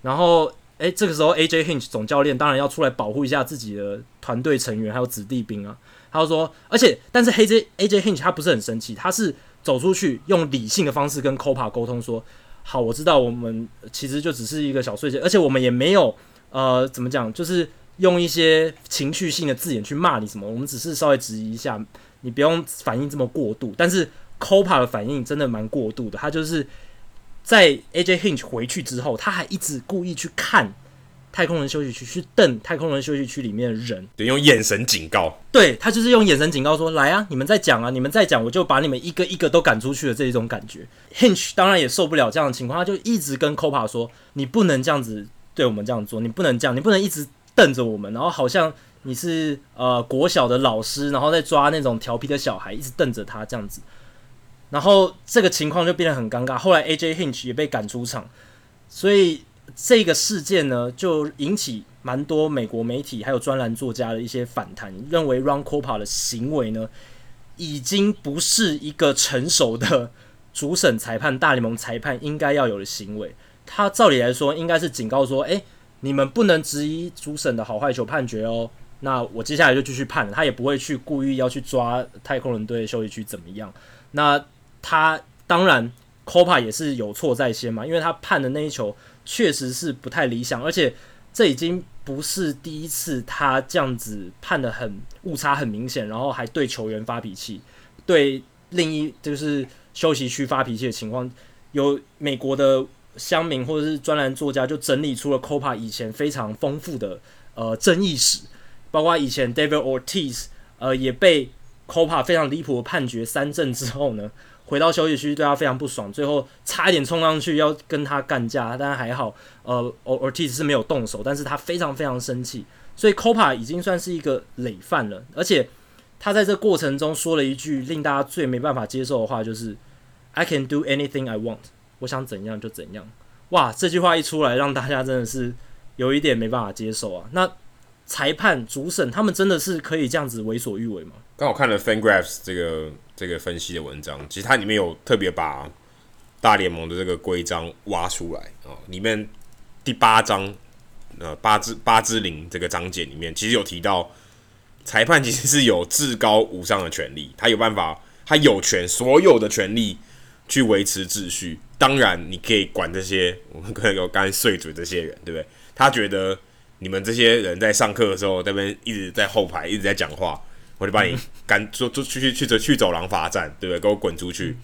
然后，诶、这个时候 AJ Hinch 总教练当然要出来保护一下自己的团队成员还有子弟兵啊。他就说，而且，但是 AJ AJ Hinch 他不是很生气，他是走出去用理性的方式跟 Kopech 沟通说：“好，我知道我们其实就只是一个小碎嘴，而且我们也没有呃，怎么讲，就是。”用一些情绪性的字眼去骂你什么？我们只是稍微质疑一下，你不用反应这么过度。但是 Kopech 的反应真的蛮过度的，他就是在 AJ Hinch 回去之后，他还一直故意去看太空人休息区，去瞪太空人休息区里面的人，对，用眼神警告。对，他就是用眼神警告说：“来啊，你们再讲啊，你们再讲，我就把你们一个一个都赶出去的这一种感觉。”Hinch 当然也受不了这样的情况，他就一直跟 Kopech 说：“你不能这样子对我们这样做，你不能这样，你不能一直。”瞪着我们，然后好像你是呃国小的老师，然后在抓那种调皮的小孩，一直瞪着他这样子，然后这个情况就变得很尴尬。后来 AJ Hinch 也被赶出场，所以这个事件呢，就引起蛮多美国媒体还有专栏作家的一些反弹，认为 Ron Cope 的行为呢，已经不是一个成熟的主审裁判、大联盟裁判应该要有的行为。他照理来说，应该是警告说，诶。你们不能质疑主审的好坏球判决哦。那我接下来就继续判，他也不会去故意要去抓太空人队休息区怎么样。那他当然 Cope 也是有错在先嘛，因为他判的那一球确实是不太理想，而且这已经不是第一次他这样子判得很误差很明显，然后还对球员发脾气，对另一就是休息区发脾气的情况。有美国的乡民或者是专栏作家就整理出了 Copa 以前非常丰富的呃争议史，包括以前 David Ortiz 呃也被 Copa 非常离谱的判决三振之后呢，回到休息区对他非常不爽，最后差一点冲上去要跟他干架，但还好呃 Ortiz 是没有动手，但是他非常非常生气，所以 Copa 已经算是一个累犯了，而且他在这过程中说了一句令大家最没办法接受的话，就是 I can do anything I want，我想怎样就怎样。哇，这句话一出来，让大家真的是有一点没办法接受啊。那裁判主审他们真的是可以这样子为所欲为吗？刚好看了 FanGraphs 这个这个分析的文章，其实它里面有特别把大联盟的这个规章挖出来啊、哦，里面第八章呃八之八之零这个章节里面，其实有提到裁判其实是有至高无上的权利，他有办法，他有权所有的权利去维持秩序。当然，你可以管这些，我们可能有刚碎嘴这些人，对不对？他觉得你们这些人在上课的时候，在那边一直在后排一直在讲话，我就把你赶 出出去去走去走廊罚站，对不对？给我滚出去！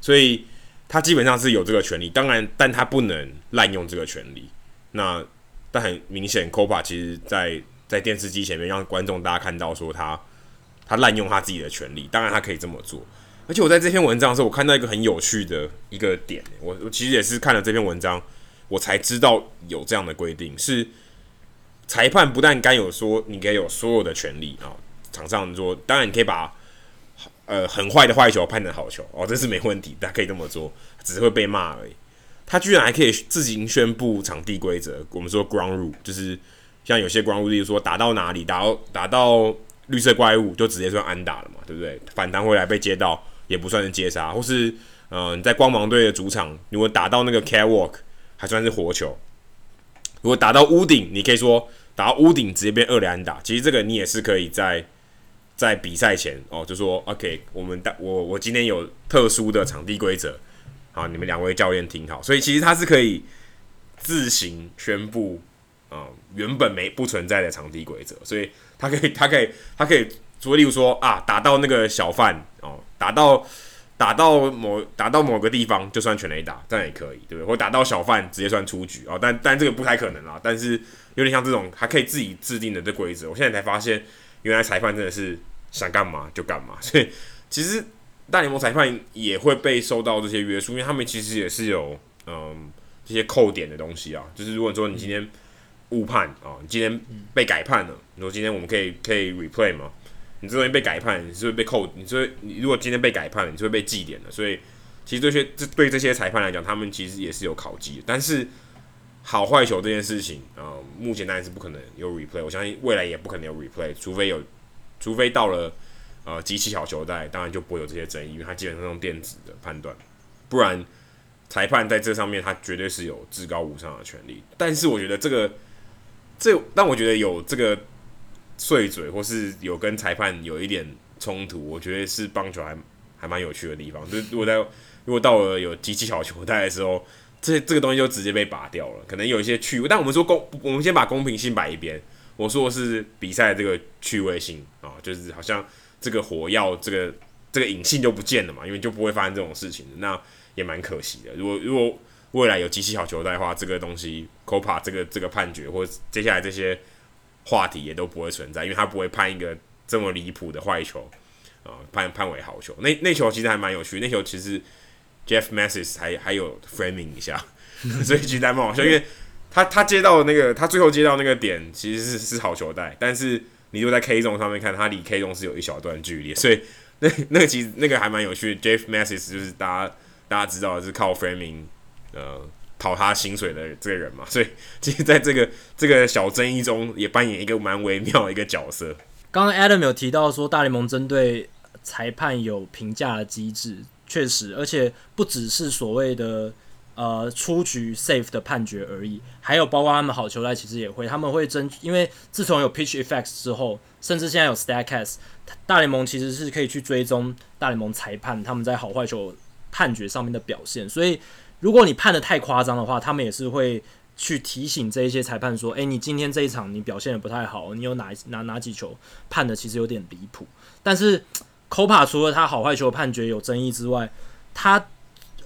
所以他基本上是有这个权利，当然，但他不能滥用这个权利。那但很明显，Copa 其实在在电视机前面让观众大家看到说他他滥用他自己的权利，当然他可以这么做。而且我在这篇文章的时候，我看到一个很有趣的一个点，我我其实也是看了这篇文章，我才知道有这样的规定，是裁判不但该有说你可以有所有的权利啊，场上说当然你可以把呃很坏的坏球判成好球哦，这是没问题，他可以这么做，只是会被骂而已。他居然还可以自行宣布场地规则，我们说 ground rule，就是像有些 ground rule，例如说打到哪里，打到打到绿色怪物就直接算安打了嘛，对不对？反弹回来被接到。也不算是接杀，或是呃你在光芒队的主场，如果打到那个 catwalk 还算是活球。如果打到屋顶，你可以说打到屋顶直接变二连安打。其实这个你也是可以在在比赛前哦，就说 OK，我们大我我今天有特殊的场地规则，好，你们两位教练听好。所以其实他是可以自行宣布啊、原本没不存在的场地规则，所以他可以他可以他可以说，例如说啊打到那个小贩哦。打到打到某打到某个地方就算全垒打，这样也可以，对不对？或打到小贩直接算出局哦，但但这个不太可能啦。但是有点像这种还可以自己制定的这规则，我现在才发现，原来裁判真的是想干嘛就干嘛。所以其实大联盟裁判也会被受到这些约束，因为他们其实也是有嗯这些扣点的东西啊。就是如果说你今天误判啊，你今天被改判了，你说今天我们可以可以 replay 吗？你这东西被改判，你是会被扣。你说你如果今天被改判，你就会被记点的。所以其实这些这对这些裁判来讲，他们其实也是有考绩的。但是好坏球这件事情啊、呃，目前当然是不可能有 replay。我相信未来也不可能有 replay，除非有，除非到了呃机器小球带，当然就不会有这些争议，因为它基本上用电子的判断。不然裁判在这上面，他绝对是有至高无上的权利。但是我觉得这个这，但我觉得有这个。碎嘴或是有跟裁判有一点冲突，我觉得是棒球还还蛮有趣的地方。就是如果在如果到了有机器小球带的时候，这这个东西就直接被拔掉了，可能有一些趣味。但我们说公，我们先把公平性摆一边。我说的是比赛这个趣味性啊，就是好像这个火药这个这个隐性就不见了嘛，因为就不会发生这种事情，那也蛮可惜的。如果如果未来有机器小球带的话，这个东西 Copa 这个这个判决或接下来这些。话题也都不会存在，因为他不会判一个这么离谱的坏球，啊、判判为好球。那那球其实还蛮有趣，那球其实 Jeff Mathis 还还有 framing 一下，所以其实还蛮好笑，因为他他接到的那个他最后接到那个点其实是是好球带，但是你如果在 K 中上面看，他离 K 中是有一小段距离，所以那那个其实那个还蛮有趣的。Jeff Mathis 就是大家大家知道的是靠 framing，呃。讨他薪水的这个人嘛，所以其实在这个这个小争议中，也扮演一个蛮微妙的一个角色。刚刚 Adam 有提到说，大联盟针对裁判有评价的机制，确实，而且不只是所谓的呃出局 safe 的判决而已，还有包括他们好球带其实也会，他们会争，因为自从有 pitch effects 之后，甚至现在有 Statcast，大联盟其实是可以去追踪大联盟裁判他们在好坏球判决上面的表现，所以。如果你判得太夸张的话，他们也是会去提醒这一些裁判说：“哎、你今天这一场你表现得不太好，你有哪哪哪几球判的其实有点离谱。”但是 Copa 除了他好坏球判决有争议之外，他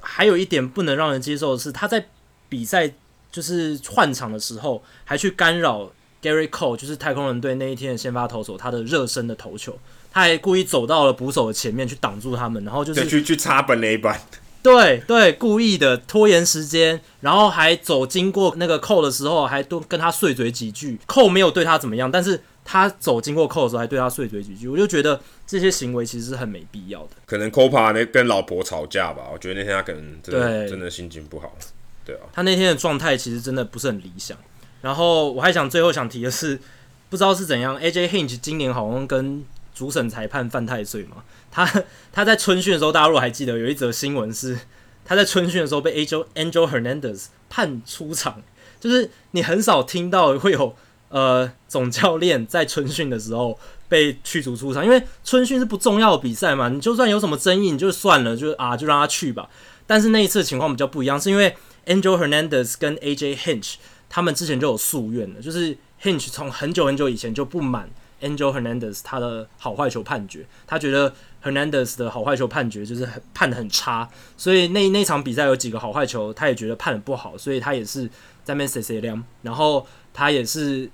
还有一点不能让人接受的是，他在比赛就是换场的时候还去干扰 Gerrit Cole，就是太空人队那一天的先发投手他的热身的投球，他还故意走到了捕手的前面去挡住他们，然后就是去去插本垒板。对对，故意的拖延时间，然后还走经过那个扣的时候，还多跟他碎嘴几句。扣没有对他怎么样，但是他走经过扣的时候，还对他碎嘴几句。我就觉得这些行为其实是很没必要的。可能 Copa 那跟老婆吵架吧，我觉得那天他可能真的真的心情不好。对啊，他那天的状态其实真的不是很理想。然后我还想最后想提的是，不知道是怎样，AJ Hinch 今年好像跟主审裁判犯太岁嘛。他 他在春训的时候，大家如果还记得有一则新闻是，他在春训的时候被 Angel Angel Hernandez 判出场，就是你很少听到会有呃总教练在春训的时候被驱逐出场，因为春训是不重要的比赛嘛，你就算有什么争议，你就算了，就啊就让他去吧。但是那一次情况比较不一样，是因为 Angel Hernandez 跟 AJ Hinch 他们之前就有夙愿了，就是 Hinch 从很久很久以前就不满 Angel Hernandez 他的好坏球判决，他觉得。Hernandez 的好坏球判决就是很判得很差，所以那那场比赛有几个好坏球，他也觉得判得不好，所以他也是在那边碎碎念，然后他也是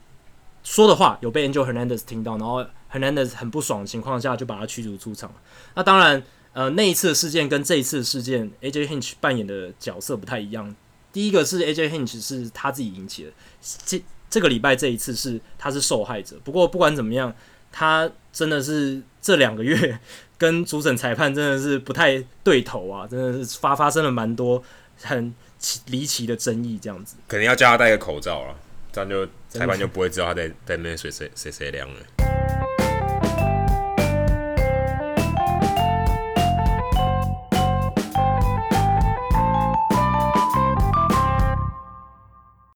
说的话有被 Angel Hernandez 听到，然后 Hernandez 很不爽的情况下就把他驱逐出场。那当然，呃，那一次的事件跟这一次的事件，AJ Hinch 扮演的角色不太一样。第一个是 AJ Hinch 是他自己引起的，这这个礼拜这一次是他是受害者。不过不管怎么样，他真的是这两个月。跟主审裁判真的是不太对头啊，真的是发发生了蛮多很离奇的争议，这样子。可能要叫他戴个口罩了，这样就裁判就不会知道他在在那边谁谁谁谁亮了。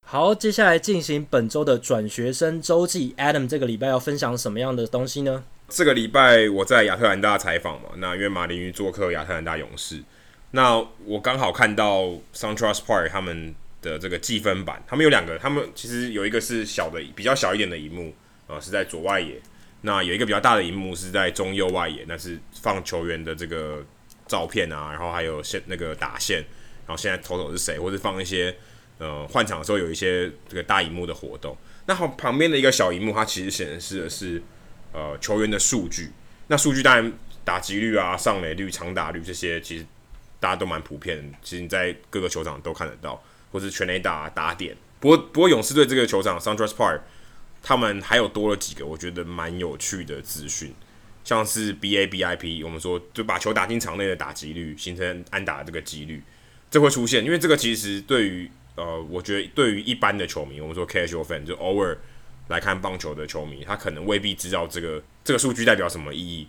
好，接下来进行本周的转学生周记。Adam 这个礼拜要分享什么样的东西呢？这个礼拜我在亚特兰大采访嘛，那因为马林鱼做客亚特兰大勇士，那我刚好看到 SunTrust Park 他们的这个计分板，他们有两个，他们其实有一个是小的，比较小一点的荧幕、呃，是在左外野，那有一个比较大的荧幕是在中右外野，那是放球员的这个照片啊，然后还有线那个打线，然后现在投手是谁，或者放一些呃换场的时候有一些这个大荧幕的活动，那好旁边的一个小荧幕，它其实显示的是。呃，球员的数据，那数据当然打击率啊、上垒率、长打率这些，其实大家都蛮普遍的。其实你在各个球场都看得到，或是全垒打、打点。不过，不过勇士队这个球场 SunTrust Park，他们还有多了几个我觉得蛮有趣的资讯，像是 BABIP，我们说就把球打进场内的打击率，形成安打这个几率，这会出现，因为这个其实对于呃，我觉得对于一般的球迷，我们说 casual fan 就偶尔。来看棒球的球迷，他可能未必知道这个这个数据代表什么意义。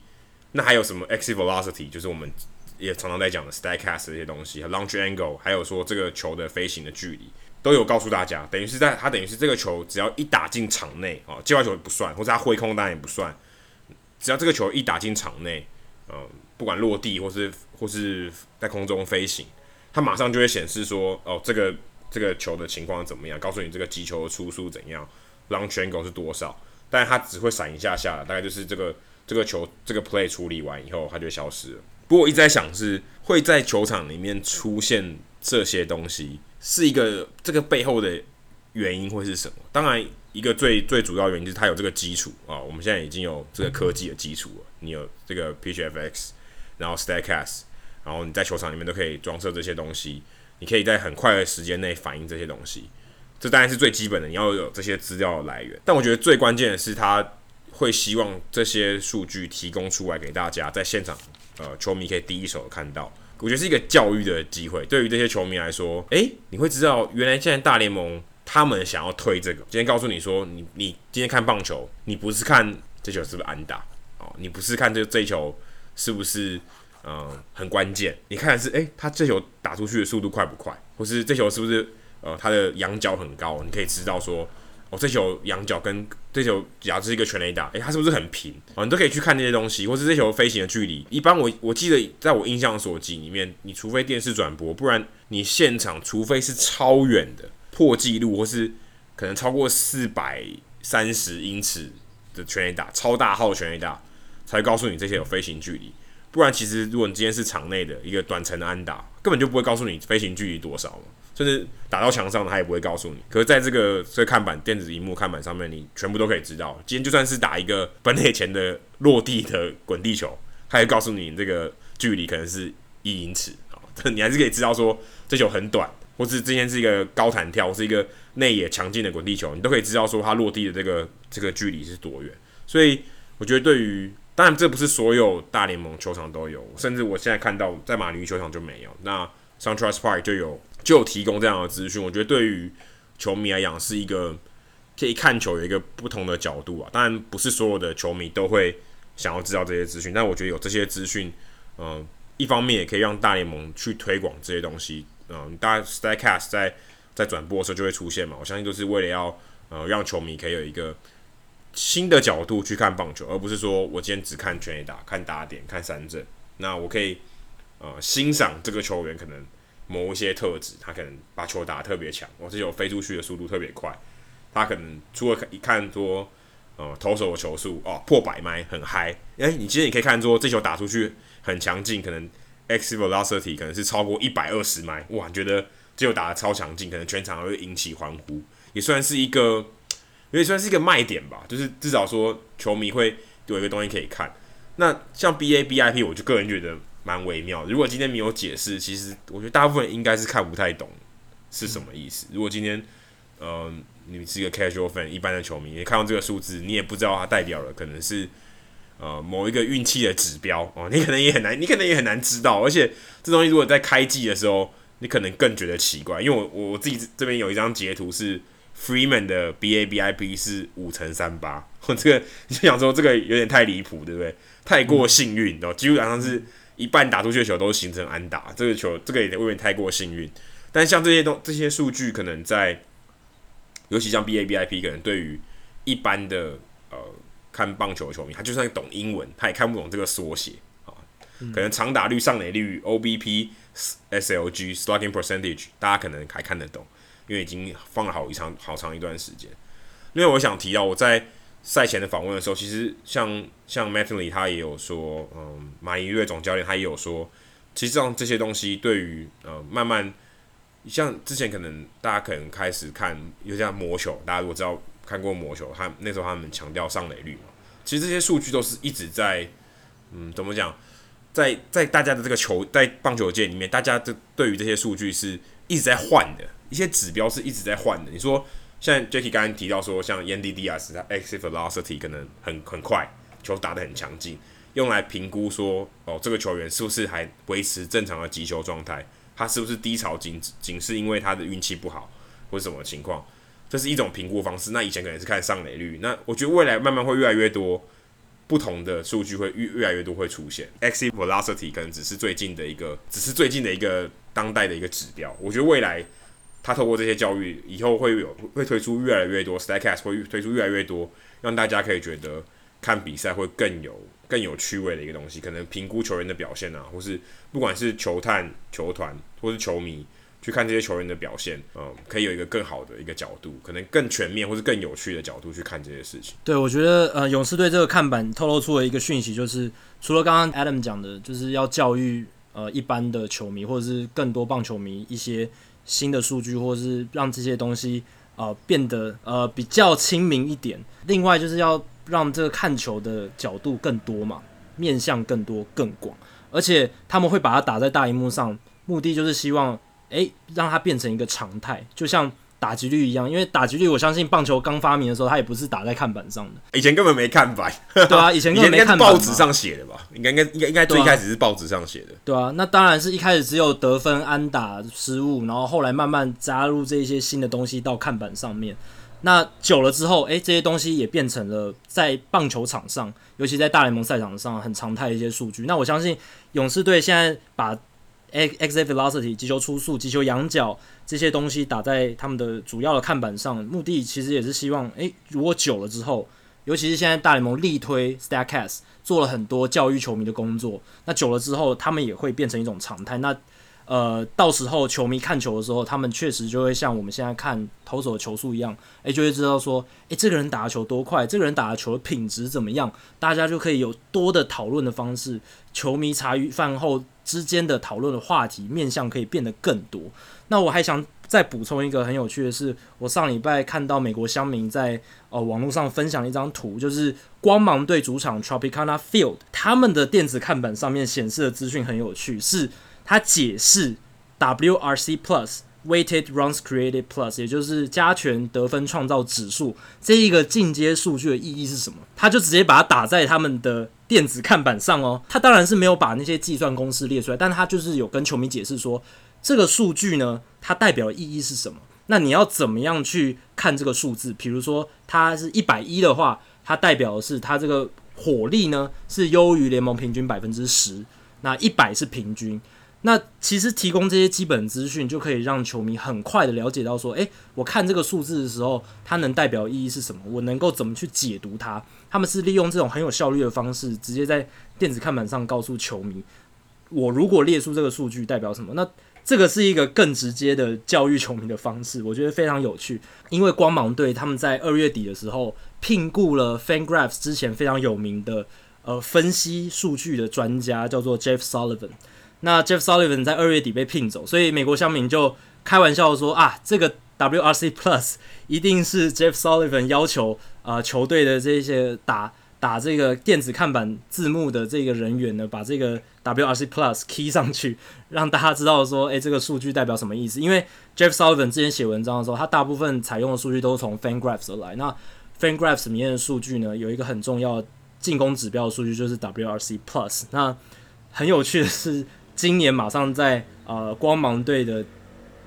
那还有什么 exit velocity，就是我们也常常在讲的 Statcast 这些东西，launch angle，还有说这个球的飞行的距离，都有告诉大家。等于是在他等于是这个球只要一打进场内啊，接发球不算，或者他挥空当然也不算。只要这个球一打进场内，嗯，不管落地或是或是在空中飞行，它马上就会显示说，哦，这个这个球的情况怎么样，告诉你这个击球的出速怎样。launch angle 是多少？但它只会闪一下下，大概就是这个这个球这个 play 处理完以后，它就消失了。不过我一直在想，是会在球场里面出现这些东西，是一个这个背后的原因会是什么？当然，一个最最主要原因就是它有这个基础啊。我们现在已经有这个科技的基础了，你有这个 P C F X，然后 Statcast，然后你在球场里面都可以装设这些东西，你可以在很快的时间内反映这些东西。这当然是最基本的，你要有这些资料的来源。但我觉得最关键的是，它会希望这些数据提供出来给大家，在现场，呃，球迷可以第一手看到。我觉得是一个教育的机会，对于这些球迷来说，诶，你会知道原来现在大联盟他们想要推这个。今天告诉你说，你你今天看棒球，你不是看这球是不是安打哦，你不是看这这球是不是嗯、很关键，你看是诶，他这球打出去的速度快不快，或是这球是不是？呃，它的仰角很高，你可以知道说，哦，这球仰角跟这球假如是一个全垒打，诶、它是不是很平？哦，你都可以去看这些东西，或是这球飞行的距离。一般我我记得，在我印象所及里面，你除非电视转播，不然你现场除非是超远的破纪录或是可能超过四百三十英尺的全垒打，超大号全垒打，才会告诉你这些有飞行距离。不然，其实如果你今天是场内的一个短程的安打，根本就不会告诉你飞行距离多少。甚至打到墙上，他也不会告诉你。可是在这个这个看板、电子荧幕看板上面，你全部都可以知道。今天就算是打一个本垒前的落地的滚地球，他也告诉你这个距离可能是一英尺啊，你还是可以知道说这球很短，或是今天是一个高弹跳，是一个内野强劲的滚地球，你都可以知道说它落地的这个这个距离是多远。所以我觉得，对于当然这不是所有大联盟球场都有，甚至我现在看到在马林球场就没有。那 SunTrust Park 就有。就提供这样的资讯，我觉得对于球迷来讲是一个可以看球有一个不同的角度啊。当然，不是所有的球迷都会想要知道这些资讯，但我觉得有这些资讯，嗯，一方面也可以让大联盟去推广这些东西。嗯，大家 Statcast 在在转播的时候就会出现嘛。我相信都是为了要呃让球迷可以有一个新的角度去看棒球，而不是说我今天只看全垒打、看打点、看三振。那我可以呃欣赏这个球员可能。某一些特质，他可能把球打得特别强，或是有飞出去的速度特别快。他可能除了一看说，呃，投手的球速哦破百迈很嗨，诶、你其实你可以看说这球打出去很强劲，可能 X velocity 可能是超过一百二十迈，哇，你觉得这球打得超强劲，可能全场会引起欢呼，也算是一个，也算是一个卖点吧。就是至少说球迷会有一个东西可以看。那像 BA BIP，我就个人觉得。蛮微妙的。如果今天没有解释，其实我觉得大部分应该是看不太懂是什么意思。如果今天，呃，你是一个 casual fan，一般的球迷，你看到这个数字，你也不知道它代表了可能是呃某一个运气的指标哦，你可能也很难，你可能也很难知道。而且这东西如果在开季的时候，你可能更觉得奇怪，因为我我自己这边有一张截图是 Freeman 的 BABIP 是五乘三八，我 这个你就想说这个有点太离谱，对不对？太过幸运哦，基本上是。一半打出去的球都形成安打，这个球这个也未免太过幸运。但像这些东这些数据，可能在尤其像 BABIP，可能对于一般的呃看棒球的球迷，他就算懂英文，他也看不懂这个缩写啊。可能长打率、上垒率、OBP、SLG、Slugging Percentage，大家可能还看得懂，因为已经放了好一长好长一段时间。另外，我想提到我在。赛前的访问的时候，其实像像 Mattingly 他也有说，嗯，马林鱼队总教练他也有说，其实像这些东西对于呃慢慢，像之前可能大家可能开始看，有像魔球，大家如果知道看过魔球，他那时候他们强调上垒率嘛，其实这些数据都是一直在，嗯，怎么讲，在在大家的这个球在棒球界里面，大家这对于这些数据是一直在换的，一些指标是一直在换的，你说。像 Jacky 刚刚提到说，像 Yandy Diaz 他 exit velocity 可能很很快，球打得很强劲，用来评估说，哦，这个球员是不是还维持正常的击球状态？他是不是低潮仅仅是因为他的运气不好，或者什么情况？这是一种评估方式。那以前可能是看上垒率，那我觉得未来慢慢会越来越多不同的数据会越越来越多会出现。exit velocity 可能只是最近的一个，只是最近的一个当代的一个指标。我觉得未来。他透过这些教育，以后会有会推出越来越多 Statcast 会推出越来越多，让大家可以觉得看比赛会更有更有趣味的一个东西。可能评估球员的表现啊，或是不管是球探、球团或是球迷去看这些球员的表现，嗯，可以有一个更好的一个角度，可能更全面或是更有趣的角度去看这些事情。对，我觉得呃，勇士队这个看板透露出了一个讯息，就是除了刚刚 Adam 讲的，就是要教育呃一般的球迷或者是更多棒球迷一些。新的数据，或是让这些东西呃变得呃比较亲民一点。另外，就是要让这个看球的角度更多嘛，面向更多更广，而且他们会把它打在大荧幕上，目的就是希望诶、让它变成一个常态，就像。打击率一样，因为打击率，我相信棒球刚发明的时候，它也不是打在看板上的。以前根本没看板，对啊，以前根本没看板。报纸上写的吧？应该应该应该应该最开始是报纸上写的对、啊。那当然是一开始只有得分、安打、失误，然后后来慢慢加入这些新的东西到看板上面。那久了之后，哎、欸，这些东西也变成了在棒球场上，尤其在大联盟赛场上很常态的一些数据。那我相信勇士队现在把。X x f velocity 击球出速、击球仰角这些东西打在他们的主要的看板上，目的其实也是希望，诶，如果久了之后，尤其是现在大联盟力推 Statcast 做了很多教育球迷的工作，那久了之后，他们也会变成一种常态。那呃，到时候球迷看球的时候，他们确实就会像我们现在看投手的球速一样，诶，就会知道说，诶，这个人打的球多快，这个人打的球的品质怎么样，大家就可以有多的讨论的方式。球迷茶余饭后之间的讨论的话题面向可以变得更多。那我还想再补充一个很有趣的是，我上礼拜看到美国乡民在呃网络上分享一张图，就是光芒队主场 Tropicana Field 他们的电子看板上面显示的资讯很有趣，是。他解释 WRC Plus Weighted Runs Created Plus，也就是加权得分创造指数这一个进阶数据的意义是什么？他就直接把它打在他们的电子看板上哦。他当然是没有把那些计算公式列出来，但他就是有跟球迷解释说，这个数据呢，它代表的意义是什么？那你要怎么样去看这个数字？比如说，它是一百一的话，它代表的是它这个火力呢是优于联盟平均百分之十，那一百是平均。那其实提供这些基本资讯，就可以让球迷很快的了解到说，诶，我看这个数字的时候，它能代表意义是什么？我能够怎么去解读它？他们是利用这种很有效率的方式，直接在电子看板上告诉球迷，我如果列出这个数据代表什么？那这个是一个更直接的教育球迷的方式，我觉得非常有趣。因为光芒队他们在二月底的时候聘雇了 FanGraphs 之前非常有名的呃分析数据的专家，叫做 Jeff Sullivan。那 Jeff Sullivan 在二月底被聘走，所以美国乡民就开玩笑说啊，这个 WRC Plus 一定是 Jeff Sullivan 要求啊、球队的这些打打这个电子看板字幕的这个人员呢，把这个 WRC Plus key 上去，让大家知道说，诶、这个数据代表什么意思？因为 Jeff Sullivan 之前写文章的时候，他大部分采用的数据都是从 FanGraphs 而来。那 FanGraphs 里面的数据呢，有一个很重要进攻指标的数据就是 WRC Plus。那很有趣的是。今年马上在呃光芒队的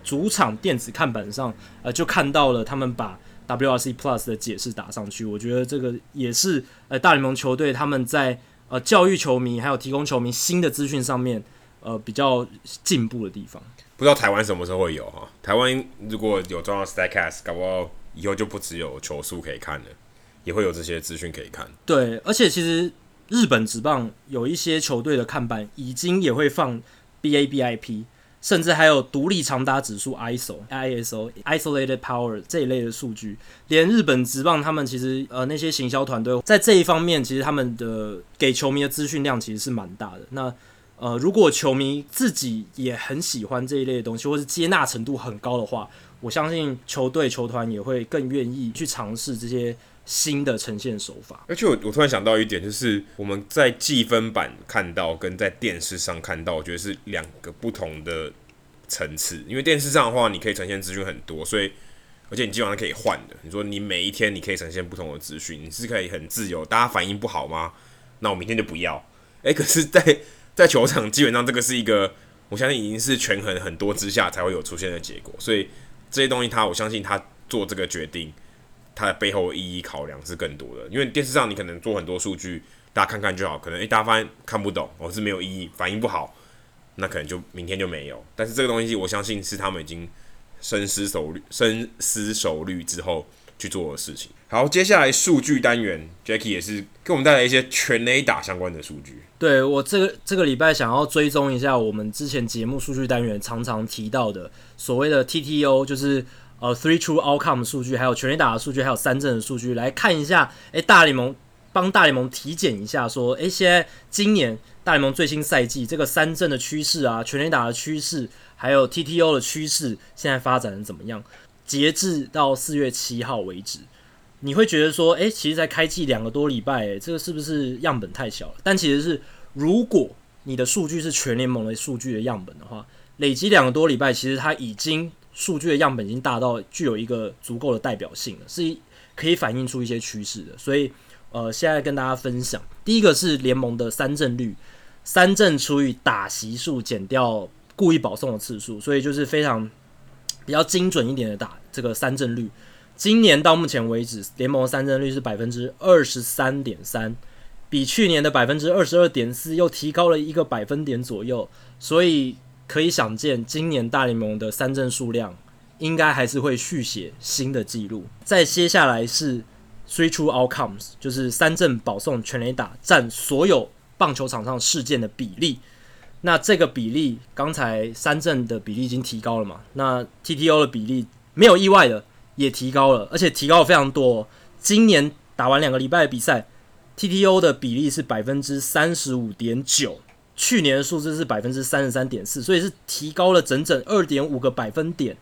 主场电子看板上，呃就看到了他们把 WRC Plus 的解释打上去。我觉得这个也是呃大联盟球队他们在呃教育球迷还有提供球迷新的资讯上面呃比较进步的地方。不知道台湾什么时候会有哈？台湾如果有装到 Statcast，搞不好以后就不只有球速可以看了，也会有这些资讯可以看。对，而且其实。日本职棒有一些球队的看板已经也会放 BABIP，甚至还有独立长打指数 ISO、ISO、Isolated Power 这一类的数据。连日本职棒他们其实呃那些行销团队在这一方面，其实他们的给球迷的资讯量其实是蛮大的。那呃如果球迷自己也很喜欢这一类的东西，或是接纳程度很高的话，我相信球队球团也会更愿意去尝试这些。新的呈现手法，而且我我突然想到一点，就是我们在计分板看到跟在电视上看到，我觉得是两个不同的层次。因为电视上的话，你可以呈现资讯很多，所以而且你基本上可以换的。你说你每一天你可以呈现不同的资讯，你是可以很自由。大家反应不好吗？那我明天就不要。诶、可是在，在在球场基本上这个是一个，我相信已经是权衡很多之下才会有出现的结果。所以这些东西，他我相信他做这个决定。它的背后意义考量是更多的，因为电视上你可能做很多数据，大家看看就好，可能诶、大家发现看不懂，哦是没有意义，反应不好，那可能就明天就没有。但是这个东西，我相信是他们已经深思熟虑、深思熟虑之后去做的事情。好，接下来数据单元，Jacky 也是给我们带来一些全 A 打相关的数据。对，我这个这个礼拜想要追踪一下我们之前节目数据单元常常提到的所谓的 TTO，就是。呃，three true outcome 数据，还有全垒打的数据，还有三振的数据，来看一下。诶、大联盟帮大联盟体检一下，说，诶、欸，现在今年大联盟最新赛季这个三振的趋势啊，全垒打的趋势，还有 TTO 的趋势，现在发展的怎么样？截至到四月七号为止，你会觉得说，诶、其实才开季两个多礼拜，诶，这个是不是样本太小了？但其实是，如果你的数据是全联盟的数据的样本的话，累积两个多礼拜，其实它已经。数据的样本已经大到具有一个足够的代表性了，是可以反映出一些趋势的。所以，呃，现在跟大家分享，第一个是联盟的三振率，三振除以打席数减掉故意保送的次数，所以就是非常比较精准一点的打这个三振率。今年到目前为止，联盟三振率是百分之二十三点三，比去年的百分之二十二点四又提高了一个百分点左右，所以。可以想见，今年大联盟的三振数量应该还是会续写新的纪录。再接下来是 three true outcomes，就是三振保送全垒打占所有棒球场上事件的比例。那这个比例，刚才三振的比例已经提高了嘛？那 TTO 的比例没有意外的也提高了，而且提高了非常多。今年打完两个礼拜的比赛，TTO 的比例是百分之三十五点九，去年的数字是百分之三十三点四，所以是提高了整整二点五个百分点，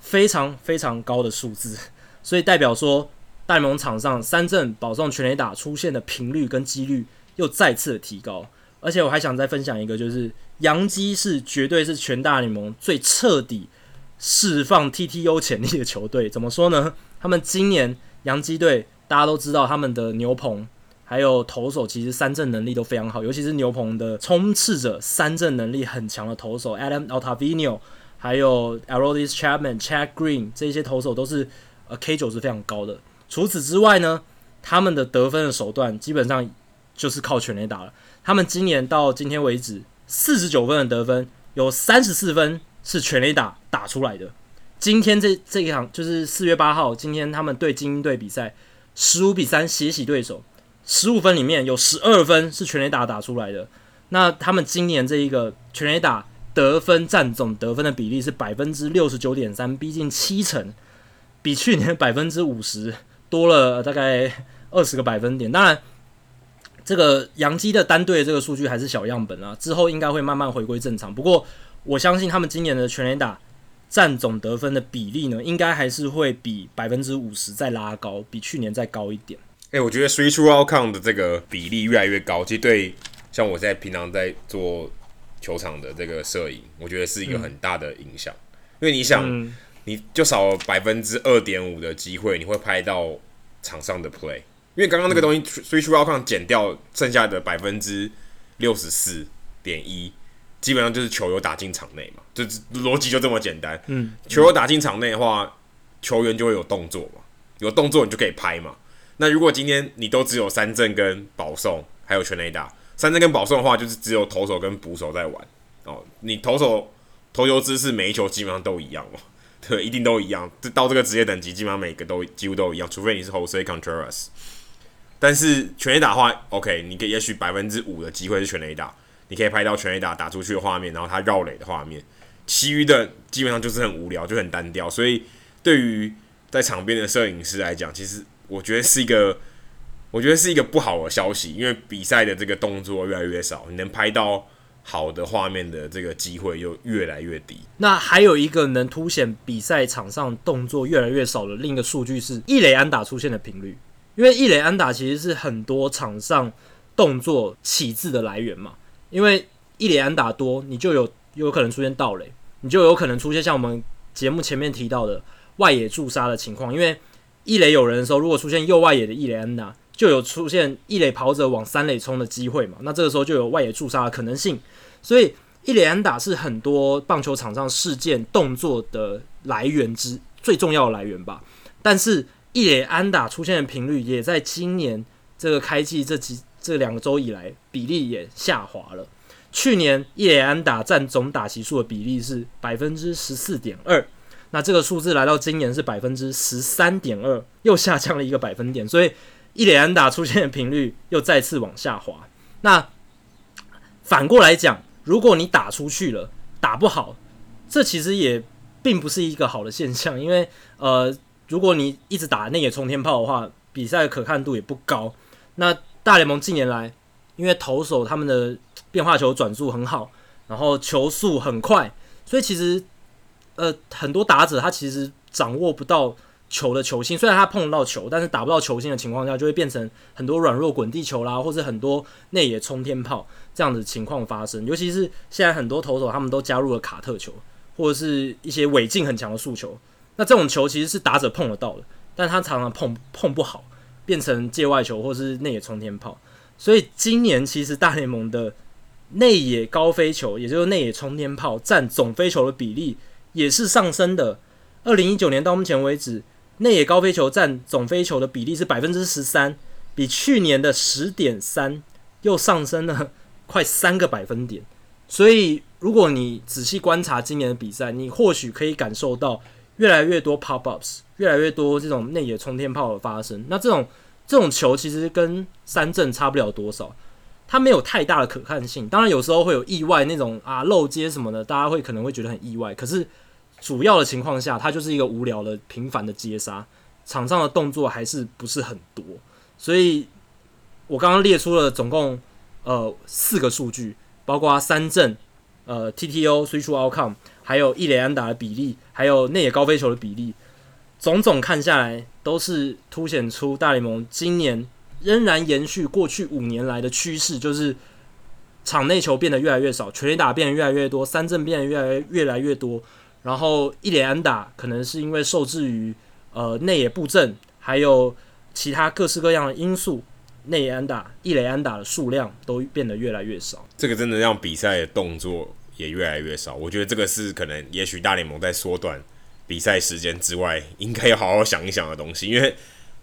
非常非常高的数字。所以代表说，大联盟场上三振保送全垒打出现的频率跟几率又再次的提高。而且我还想再分享一个，就是洋基是绝对是全大联盟最彻底释放 TTO 潜力的球队。怎么说呢？他们今年洋基队大家都知道，他们的牛棚还有投手其实三振能力都非常好，尤其是牛棚的充斥着三振能力很强的投手 Adam Altavino，还有 a r o d i s Chapman、Chad Green 这些投手都是呃 K 九是非常高的。除此之外呢，他们的得分的手段基本上就是靠全垒打了。他们今年到今天为止，四十九分的得分，有三十四分是全垒打打出来的。今天这这一场就是四月八号，今天他们对精英队比赛，十五比三血洗对手，十五分里面有十二分是全垒打打出来的。那他们今年这一个全垒打得分占总得分的比例是百分之六十九点三，逼近七成，比去年百分之五十多了大概二十个百分点。当然。这个洋基的单队这个数据还是小样本啊，之后应该会慢慢回归正常。不过我相信他们今年的全垒打占总得分的比例呢，应该还是会比百分之五十再拉高，比去年再高一点。哎、欸，我觉得 three true outcome 的这个比例越来越高，其实对像我在平常在做球场的这个摄影，我觉得是一个很大的影响。嗯、因为你想，嗯、你就少了百分之二点五的机会，你会拍到场上的 play。因为刚刚那个东西，three true outcome 减掉剩下的百分之六十四点一，基本上就是球有打进场内嘛，就逻辑就这么简单。嗯，球有打进场内的话，球员就会有动作嘛，有动作你就可以拍嘛。那如果今天你都只有三振跟保送，还有全垒打，三振跟保送的话，就是只有投手跟捕手在玩哦。你投手投球姿势每一球基本上都一样嘛，对，一定都一样。这到这个职业等级，基本上每个都几乎都一样，除非你是 Jose Contreras。但是全垒打话，OK，你可以也许百分之五的机会是全垒打，你可以拍到全垒打打出去的画面，然后他绕垒的画面，其余的基本上就是很无聊，就很单调。所以对于在场边的摄影师来讲，其实我觉得是一个，我觉得是一个不好的消息，因为比赛的这个动作越来越少，你能拍到好的画面的这个机会又越来越低。那还有一个能凸显比赛场上动作越来越少的另一个数据是一垒安打出现的频率。因为一垒安打其实是很多场上动作起字的来源嘛，因为一垒安打多，你就有有可能出现盗垒，你就有可能出现像我们节目前面提到的外野助杀的情况。因为一垒有人的时候，如果出现右外野的一垒安打，就有出现一垒跑者往三垒冲的机会嘛，那这个时候就有外野助杀的可能性。所以一垒安打是很多棒球场上事件动作的来源之最重要的来源吧，但是。一垒安打出现的频率也在今年这个开季这几这两个周以来比例也下滑了。去年一垒安打占总打席数的比例是百分之十四点二，那这个数字来到今年是百分之十三点二，又下降了一个百分点。所以一连打出现的频率又再次往下滑。那反过来讲，如果你打出去了打不好，这其实也并不是一个好的现象，因为呃。如果你一直打内野冲天炮的话，比赛的可看度也不高。那大联盟近年来，因为投手他们的变化球转速很好，然后球速很快，所以其实呃很多打者他其实掌握不到球的球星。虽然他碰到球，但是打不到球星的情况下，就会变成很多软弱滚地球啦，或者很多内野冲天炮这样的情况发生。尤其是现在很多投手他们都加入了卡特球，或者是一些尾劲很强的速球。那这种球其实是打者碰得到的，但他常常碰碰不好，变成界外球或是内野冲天炮。所以今年其实大联盟的内野高飞球，也就是内野冲天炮占总飞球的比例也是上升的。二零一九年到目前为止，内野高飞球占总飞球的比例是百分之十三，比去年的十点三又上升了 快三个百分点。所以如果你仔细观察今年的比赛，你或许可以感受到。越来越多 pop ups，越来越多这种内野冲天炮的发生。那这种这种球其实跟三振差不了多少，它没有太大的可看性。当然有时候会有意外那种啊漏接什么的，大家会可能会觉得很意外。可是主要的情况下，他就是一个无聊的平凡的接杀，场上的动作还是不是很多。所以我刚刚列出了总共呃四个数据，包括三振、呃 TTO、t r u e Outcome，还有一垒安打的比例，还有内野高飞球的比例。种种看下来，都是凸显出大联盟今年仍然延续过去五年来的趋势，就是场内球变得越来越少，全垒打变得越来越多，三振变得越来越来越多，然后一垒安打可能是因为受制于呃内野布阵，还有其他各式各样的因素，内野安打、一垒安打的数量都变得越来越少。这个真的让比赛的动作也越来越少。我觉得这个是可能，也许大联盟在缩短。比赛时间之外，应该要好好想一想的东西，因为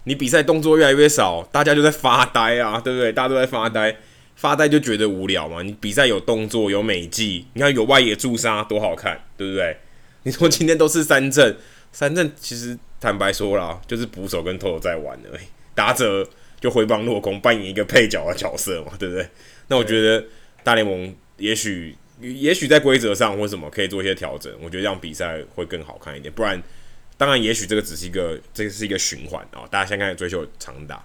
你比赛动作越来越少，大家就在发呆啊，对不对？大家都在发呆，发呆就觉得无聊嘛。你比赛有动作，有美技，你看有外野助杀多好看，对不对？你说今天都是三阵，三阵其实坦白说啦，就是捕手跟投手在玩而已，打者就挥棒落空，扮演一个配角的角色嘛，对不对？那我觉得大联盟也许。也许在规则上或什么可以做一些调整，我觉得这样比赛会更好看一点。不然，当然也许这个只是一个，这个是一个循环啊。大家现在开始追求长打，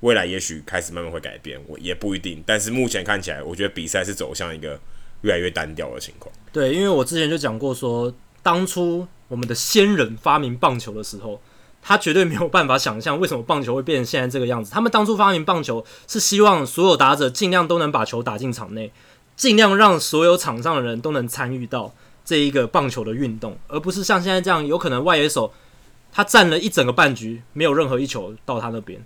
未来也许开始慢慢会改变，我也不一定。但是目前看起来，我觉得比赛是走向一个越来越单调的情况。对，因为我之前就讲过说，当初我们的先人发明棒球的时候，他绝对没有办法想象为什么棒球会变成现在这个样子。他们当初发明棒球是希望所有打者尽量都能把球打进场内。尽量让所有场上的人都能参与到这一个棒球的运动，而不是像现在这样，有可能外野手他站了一整个半局，没有任何一球到他那边，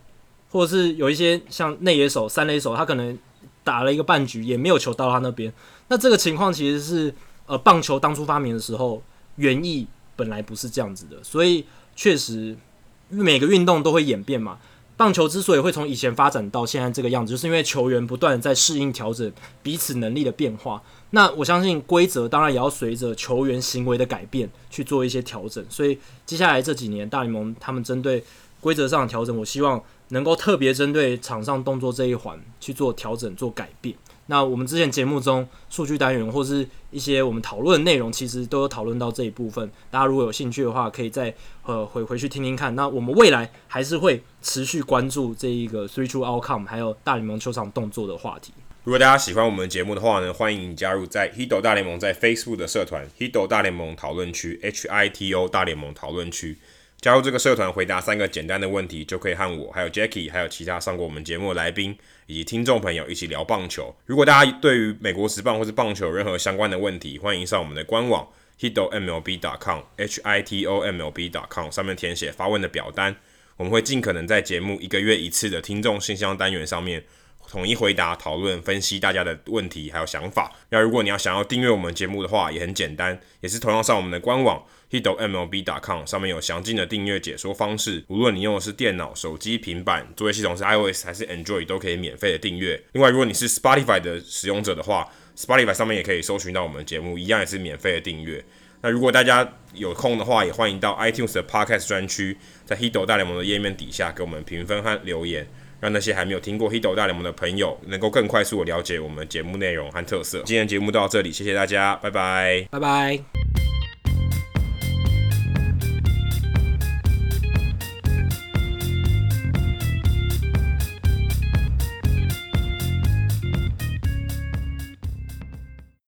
或者是有一些像内野手、三垒手，他可能打了一个半局，也没有球到他那边。那这个情况其实是呃，棒球当初发明的时候原意本来不是这样子的，所以确实每个运动都会演变嘛。棒球之所以会从以前发展到现在这个样子，就是因为球员不断在适应调整彼此能力的变化。那我相信规则当然也要随着球员行为的改变去做一些调整。所以接下来这几年，大联盟他们针对规则上的调整，我希望能够特别针对场上动作这一环去做调整、做改变。那我们之前节目中数据单元或是一些我们讨论的内容，其实都有讨论到这一部分。大家如果有兴趣的话，可以再呃回回去听听看。那我们未来还是会持续关注这一个 Three two Outcome 还有大联盟球场动作的话题。如果大家喜欢我们节目的话呢，欢迎加入在 Hito 大联盟在 Facebook 的社团 Hito 大联盟讨论区 H I T O 大联盟讨论区。加入这个社团，回答三个简单的问题，就可以和我、还有 Jackie、还有其他上过我们节目的来宾以及听众朋友一起聊棒球。如果大家对于美国职棒或是棒球有任何相关的问题，欢迎上我们的官网 hitomlb.com，h i t o m l b.com 上面填写发问的表单，我们会尽可能在节目一个月一次的听众信箱单元上面统一回答、讨论、分析大家的问题还有想法。那如果你要想要订阅我们节目的话，也很简单，也是同样上我们的官网。hitomlb.com 上面有详尽的订阅解说方式，无论你用的是电脑、手机、平板，作业系统是 iOS 还是 Android，都可以免费的订阅。另外，如果你是 Spotify 的使用者的话，Spotify 上面也可以搜寻到我们节目，一样也是免费的订阅。那如果大家有空的话，也欢迎到 iTunes 的 Podcast 专区，在 Hito 大联盟的页面底下给我们评分和留言，让那些还没有听过 Hido 大联盟的朋友能够更快速的了解我们节目内容和特色。今天节目到这里，谢谢大家，拜拜，拜拜。